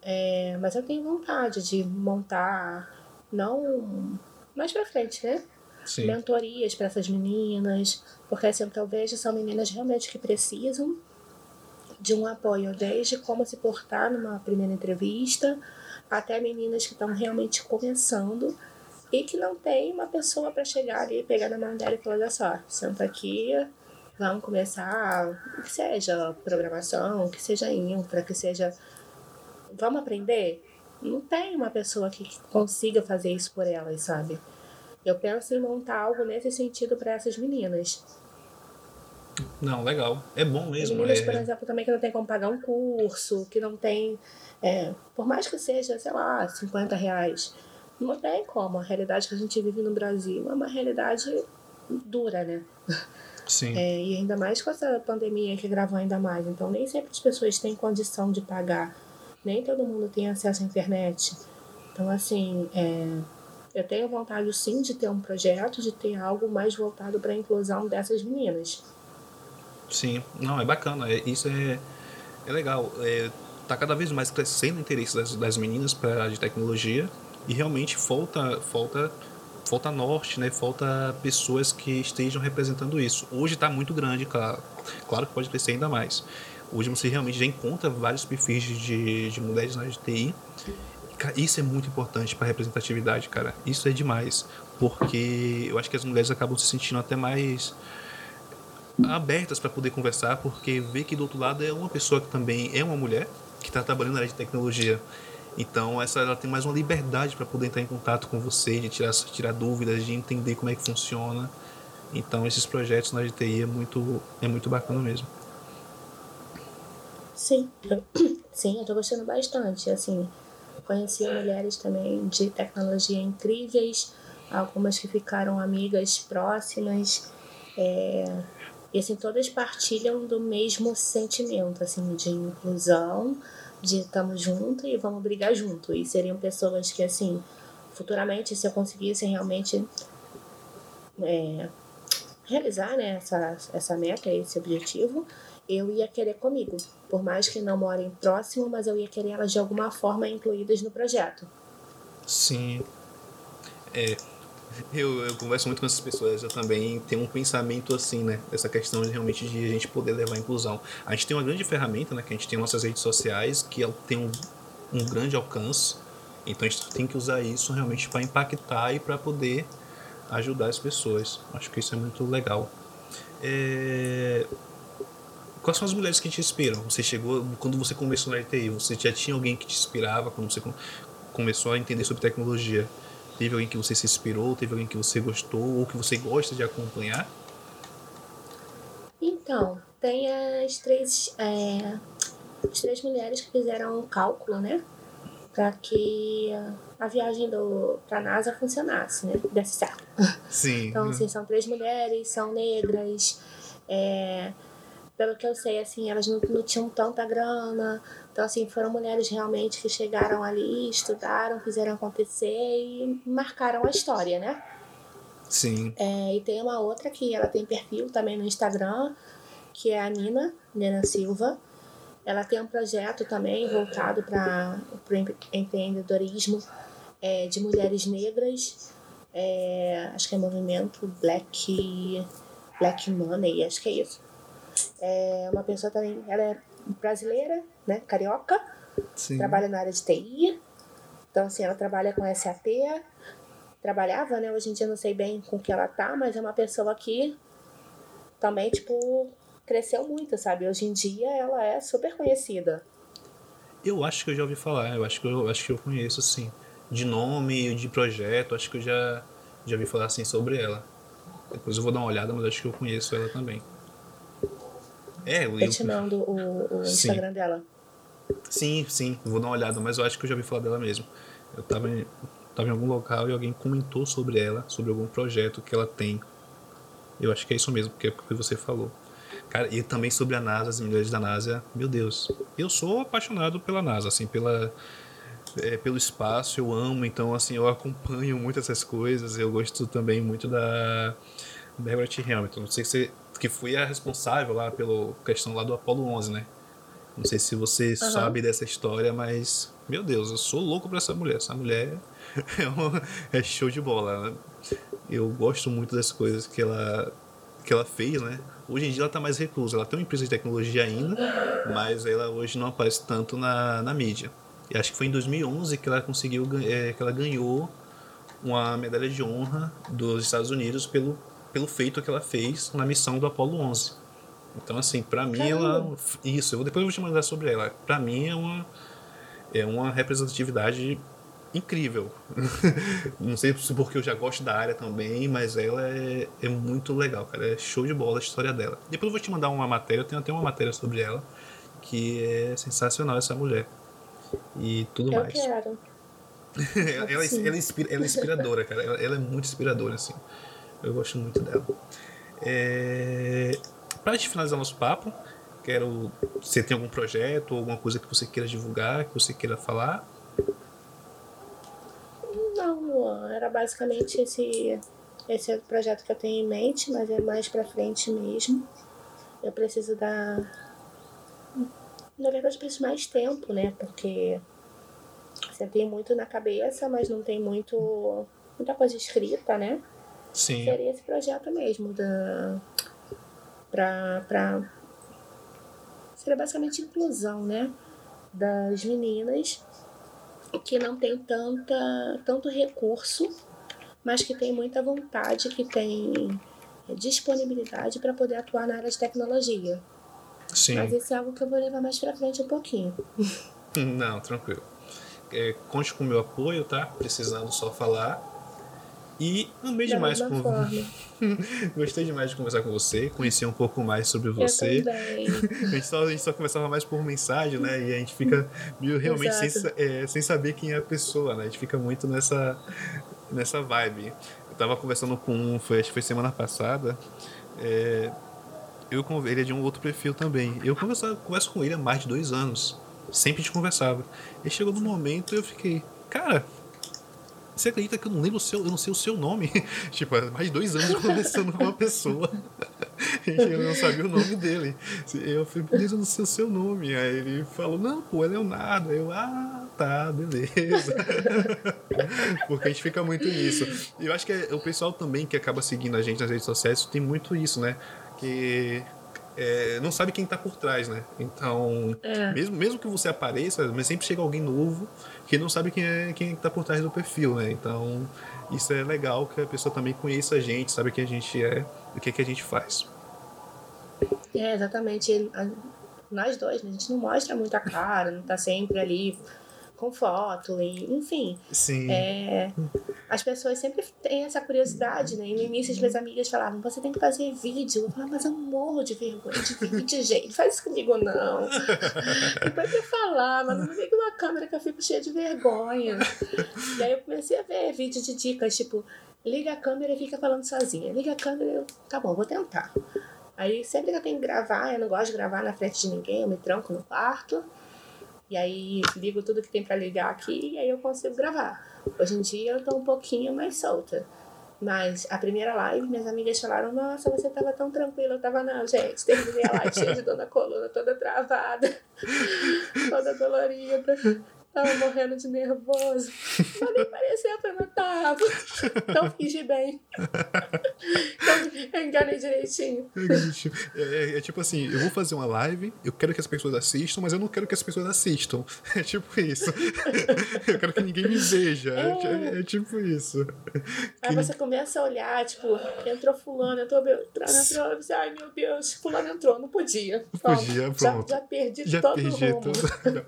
É, mas eu tenho vontade de montar, não mais pra frente, né? Sim. mentorias para essas meninas, porque assim, o que eu vejo são meninas realmente que precisam de um apoio, desde como se portar numa primeira entrevista, até meninas que estão realmente começando e que não tem uma pessoa para chegar ali, pegar na mão dela e falar: olha só, senta aqui, vamos começar, que seja programação, que seja infra, que seja. Vamos aprender? Não tem uma pessoa que consiga fazer isso por elas, sabe? Eu penso em montar algo nesse sentido para essas meninas. Não, legal. É bom mesmo. Meninas, é... por exemplo, também que não tem como pagar um curso, que não tem. É, por mais que seja, sei lá, 50 reais. Não tem como. A realidade que a gente vive no Brasil é uma realidade dura, né? Sim. É, e ainda mais com essa pandemia que gravou ainda mais. Então, nem sempre as pessoas têm condição de pagar. Nem todo mundo tem acesso à internet. Então, assim, é, eu tenho vontade sim de ter um projeto, de ter algo mais voltado para a inclusão dessas meninas. Sim, não, é bacana. É, isso é, é legal. É, tá cada vez mais crescendo o interesse das, das meninas para de tecnologia e realmente falta, falta, falta norte, né? Falta pessoas que estejam representando isso. Hoje está muito grande, claro. Claro que pode crescer ainda mais. Hoje você realmente já encontra vários perfis de, de mulheres na área de TI. Isso é muito importante para representatividade, cara. Isso é demais. Porque eu acho que as mulheres acabam se sentindo até mais abertas para poder conversar, porque vê que do outro lado é uma pessoa que também é uma mulher, que está trabalhando na área de tecnologia. Então, essa ela tem mais uma liberdade para poder entrar em contato com você, de tirar, tirar dúvidas, de entender como é que funciona. Então, esses projetos na GTI é muito, é muito bacana mesmo. Sim, eu, sim, eu tô gostando bastante. Assim, conheci mulheres também de tecnologia incríveis, algumas que ficaram amigas próximas. É, e assim, todas partilham do mesmo sentimento, assim, de inclusão, de estamos juntos e vamos brigar junto. E seriam pessoas que, assim, futuramente, se eu conseguisse realmente é, realizar né, essa, essa meta, esse objetivo, eu ia querer comigo. Por mais que não morem próximo, mas eu ia querer elas de alguma forma incluídas no projeto. Sim. É, eu, eu converso muito com essas pessoas, eu também tenho um pensamento assim, né? Essa questão de realmente de a gente poder levar a inclusão. A gente tem uma grande ferramenta, né? Que a gente tem nossas redes sociais, que tem um, um grande alcance. Então a gente tem que usar isso realmente para impactar e para poder ajudar as pessoas. Acho que isso é muito legal. É... Quais são as mulheres que te inspiram? Você chegou, quando você começou na RTI, você já tinha alguém que te inspirava quando você começou a entender sobre tecnologia? Teve alguém que você se inspirou? Teve alguém que você gostou ou que você gosta de acompanhar? Então, tem as três, é, as três mulheres que fizeram um cálculo, né? Para que a viagem do, pra NASA funcionasse, né? Desse certo. Sim. Então, assim, são três mulheres, são negras. É, pelo que eu sei, assim, elas não, não tinham tanta grana. Então, assim, foram mulheres realmente que chegaram ali, estudaram, fizeram acontecer e marcaram a história, né? Sim. É, e tem uma outra que ela tem perfil também no Instagram, que é a Nina, Nina Silva. Ela tem um projeto também voltado para o empreendedorismo é, de mulheres negras. É, acho que é movimento Black, Black Money, acho que é isso. É uma pessoa também, ela é brasileira, né, carioca, Sim. trabalha na área de TI. Então, assim, ela trabalha com SAP, trabalhava, né? Hoje em dia não sei bem com que ela tá, mas é uma pessoa que também, tipo, cresceu muito, sabe? Hoje em dia ela é super conhecida. Eu acho que eu já ouvi falar, eu acho que eu, acho que eu conheço, assim. De nome, de projeto, acho que eu já, já ouvi falar, assim, sobre ela. Depois eu vou dar uma olhada, mas acho que eu conheço ela também. É, eu, Eu te mando o, o Sim. Instagram dela. Sim, sim, vou dar uma olhada, mas eu acho que eu já ouvi falar dela mesmo. Eu tava em, tava em algum local e alguém comentou sobre ela, sobre algum projeto que ela tem. Eu acho que é isso mesmo, que é o que você falou. Cara, e também sobre a NASA, as mulheres da NASA, meu Deus. Eu sou apaixonado pela NASA, assim, pela, é, pelo espaço, eu amo, então, assim, eu acompanho muito essas coisas. Eu gosto também muito da Deborah T. Hamilton. Não sei se você, que foi a responsável lá pela questão lá do Apollo 11, né? Não sei se você Aham. sabe dessa história, mas meu Deus, eu sou louco pra essa mulher. Essa mulher é, uma, é show de bola. Né? Eu gosto muito das coisas que ela, que ela fez, né? Hoje em dia ela tá mais reclusa. Ela tem uma empresa de tecnologia ainda, mas ela hoje não aparece tanto na, na mídia. E acho que foi em 2011 que ela conseguiu, é, que ela ganhou uma medalha de honra dos Estados Unidos pelo, pelo feito que ela fez na missão do Apollo 11. Então, assim, para mim ela. Isso, eu, depois eu vou te mandar sobre ela. Para mim é uma, é uma representatividade incrível. Não sei se porque eu já gosto da área também, mas ela é, é muito legal, cara. É show de bola a história dela. Depois eu vou te mandar uma matéria, eu tenho até uma matéria sobre ela, que é sensacional essa mulher. E tudo eu mais. Quero. ela, ela, ela, inspira, ela é inspiradora, cara. Ela, ela, é muito inspiradora, assim. Eu gosto muito dela. É... Pra gente finalizar nosso papo, quero. Você tem algum projeto, alguma coisa que você queira divulgar, que você queira falar? Não, era basicamente esse, esse projeto que eu tenho em mente, mas é mais pra frente mesmo. Eu preciso dar. Na verdade, eu preciso mais tempo, né? Porque você tem muito na cabeça, mas não tem muito muita coisa escrita, né? Sim. Seria esse projeto mesmo da pra, pra seria basicamente inclusão, né? Das meninas que não tem tanta tanto recurso, mas que tem muita vontade, que tem disponibilidade para poder atuar na área de tecnologia. Sim. Mas isso é algo que eu vou levar mais pra frente um pouquinho. Não, tranquilo. É, conte com o meu apoio, tá? Precisando só falar. E amei Da demais com. Gostei demais de conversar com você, conhecer um pouco mais sobre você. A gente, só, a gente só conversava mais por mensagem, né? E a gente fica meio realmente sem, é, sem saber quem é a pessoa, né? A gente fica muito nessa, nessa vibe. Eu tava conversando com um, foi, acho que foi semana passada. é, eu ele é de um outro perfil também. Eu conversava, converso com ele há mais de dois anos. Sempre a gente conversava. E chegou no momento eu fiquei, cara, você acredita que eu não lembro o seu, eu não sei o seu nome? tipo, há mais de dois anos conversando com uma pessoa. e eu não sabia o nome dele. Eu falei, beleza, eu não sei o seu nome. Aí ele falou, não, pô, é Leonardo. Aí eu, ah, tá, beleza. Porque a gente fica muito nisso. Eu acho que é o pessoal também que acaba seguindo a gente nas redes sociais tem muito isso, né? Que é, não sabe quem tá por trás, né? Então, É. mesmo, mesmo que você apareça, mas sempre chega alguém novo que não sabe quem é quem tá por trás do perfil, né? Então, isso é legal que a pessoa também conheça a gente, sabe quem a gente é, o que, que a gente faz. É, exatamente. A- Nós dois, né? a gente não mostra muita cara, não tá sempre ali com foto, e, enfim. Sim. É, as pessoas sempre têm essa curiosidade, né? E no início as minhas amigas falavam, você tem que fazer vídeo. Eu falava, mas eu morro de vergonha de vídeo, gente. Faz isso comigo, não. Depois eu falar, mas não me liga uma câmera que eu fico cheia de vergonha. E aí eu comecei a ver vídeo de dicas, tipo, liga a câmera e fica falando sozinha. Liga a câmera e eu, tá bom, vou tentar. Aí sempre que eu tenho que gravar, eu não gosto de gravar na frente de ninguém, eu me tranco no quarto. E aí ligo tudo que tem pra ligar aqui e aí eu consigo gravar. Hoje em dia eu tô um pouquinho mais solta. Mas a primeira live, minhas amigas falaram, nossa, você tava tão tranquila. Eu tava, não, gente, terminei a live cheia de dor na coluna, toda travada, toda dolorida. Tava morrendo de nervoso. Mas nem parecia que eu não tava. Então fingi bem. Então, eu enganei direitinho. É, é- é tipo assim, eu vou fazer uma live, eu quero que as pessoas assistam, mas eu não quero que as pessoas assistam. É tipo isso. Eu quero que ninguém me veja. É, é- é tipo isso. Aí você começa a olhar, tipo, entrou fulano, entrou Beltrano, entrou. você, Ai meu Deus, fulano entrou, não podia. Pronto, podia, já- pronto. Já, perdi Já todo perdi o rumo. tudo.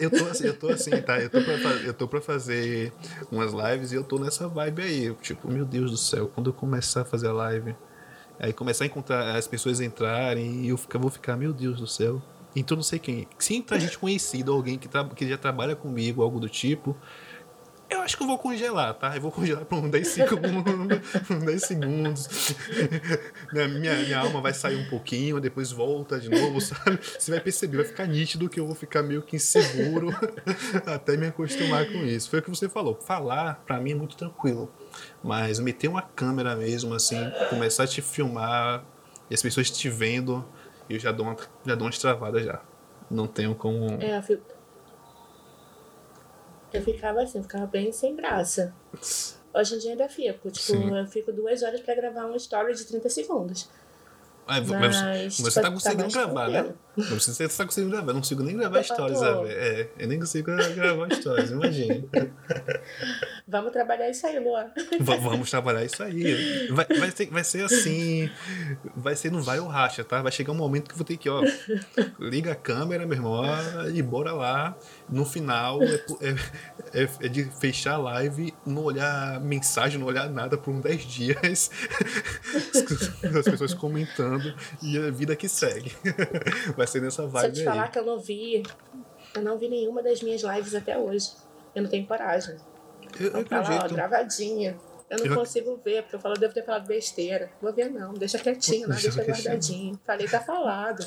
Eu tô, assim, eu tô assim, tá? Eu tô, pra, eu tô pra fazer umas lives e eu tô nessa vibe aí. Tipo, meu Deus do céu, quando eu começar a fazer a live, aí começar a encontrar as pessoas entrarem e eu vou ficar, meu Deus do céu. Então não sei quem. Se entrar gente conhecida, alguém que, que já trabalha comigo, algo do tipo. Eu acho que eu vou congelar, tá? Eu vou congelar por uns 10 segundos. uns 10 segundos. minha, minha, minha alma vai sair um pouquinho, depois volta de novo, sabe? Você vai perceber, vai ficar nítido que eu vou ficar meio que inseguro até me acostumar com isso. Foi o que você falou. Falar, pra mim, é muito tranquilo. Mas meter uma câmera mesmo, assim, começar a te filmar e as pessoas te vendo, eu já dou uma, já dou umas travadas já. Não tenho como. É, eu fico. Eu ficava assim, eu ficava bem sem graça. Hoje em dia ainda fico. Tipo, Sim. eu fico duas horas pra gravar uma story de 30 segundos. Mas, Mas mas você tá tá conseguindo mais gravar, né? tranquilo. Mas Você tá conseguindo gravar. Eu não consigo nem gravar Eu stories, tô. sabe? É, eu nem consigo gravar stories, imagina. Vamos trabalhar isso aí, Luan. Va- Vamos trabalhar isso aí. Vai, vai, ser, vai ser assim. Vai ser no vai ou racha, tá? Vai chegar um momento que eu vou ter que, ó. Liga a câmera, meu irmão, ó, e bora lá. No final é, é- é- é de fechar a live, não olhar mensagem, não olhar nada por uns 10 dias. As pessoas comentando e a vida que segue. Vai ser nessa vibe te aí. falar que eu não vi, eu não vi nenhuma das minhas lives até hoje. Eu não tenho coragem. Eu, eu lá, ó, acredito. gravadinha. Eu não Eu- consigo ver, porque eu falo, eu devo ter falado besteira. Vou ver não, deixa quietinho lá, Deixa deixa guardadinho. Falei, tá falado.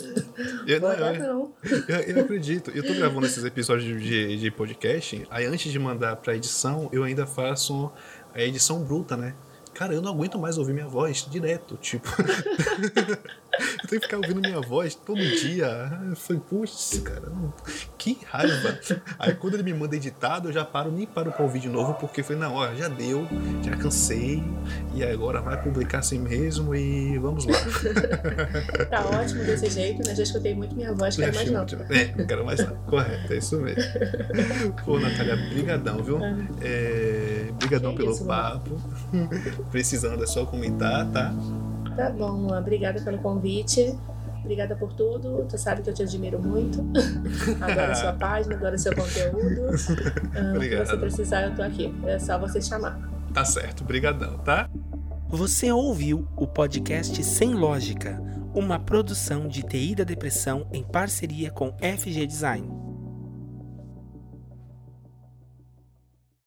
Eu, Vou não, eu- não. Eu, eu acredito. Eu tô gravando esses episódios de, de podcast, aí antes de mandar pra edição, eu ainda faço a edição bruta, né? Cara, eu não aguento mais ouvir minha voz direto, tipo. eu tenho que ficar ouvindo minha voz todo dia. Eu falei, putz, cara, não- que raiva. Aí quando ele me manda editado, eu já paro, nem paro pra ouvir de novo, porque falei, não, ó, já deu, já cansei, e agora vai publicar assim mesmo e vamos lá. Tá ótimo desse jeito, né? Já escutei muito minha voz, quero mais não. É, não quero mais nada. Correto, é isso mesmo. Pô, Natália, brigadão, viu? É, brigadão Que pelo isso, mano. papo. Precisando é só comentar, tá? Tá bom, Luan. Obrigada pelo convite. Obrigada por tudo. Tu sabe que eu te admiro muito. Adoro a sua página, adoro o seu conteúdo. Ah, o que Obrigado. você precisar, eu tô aqui. É só você chamar. Tá certo, brigadão, tá? Você ouviu o podcast Sem Lógica, uma produção de TI da Depressão em parceria com FG Design.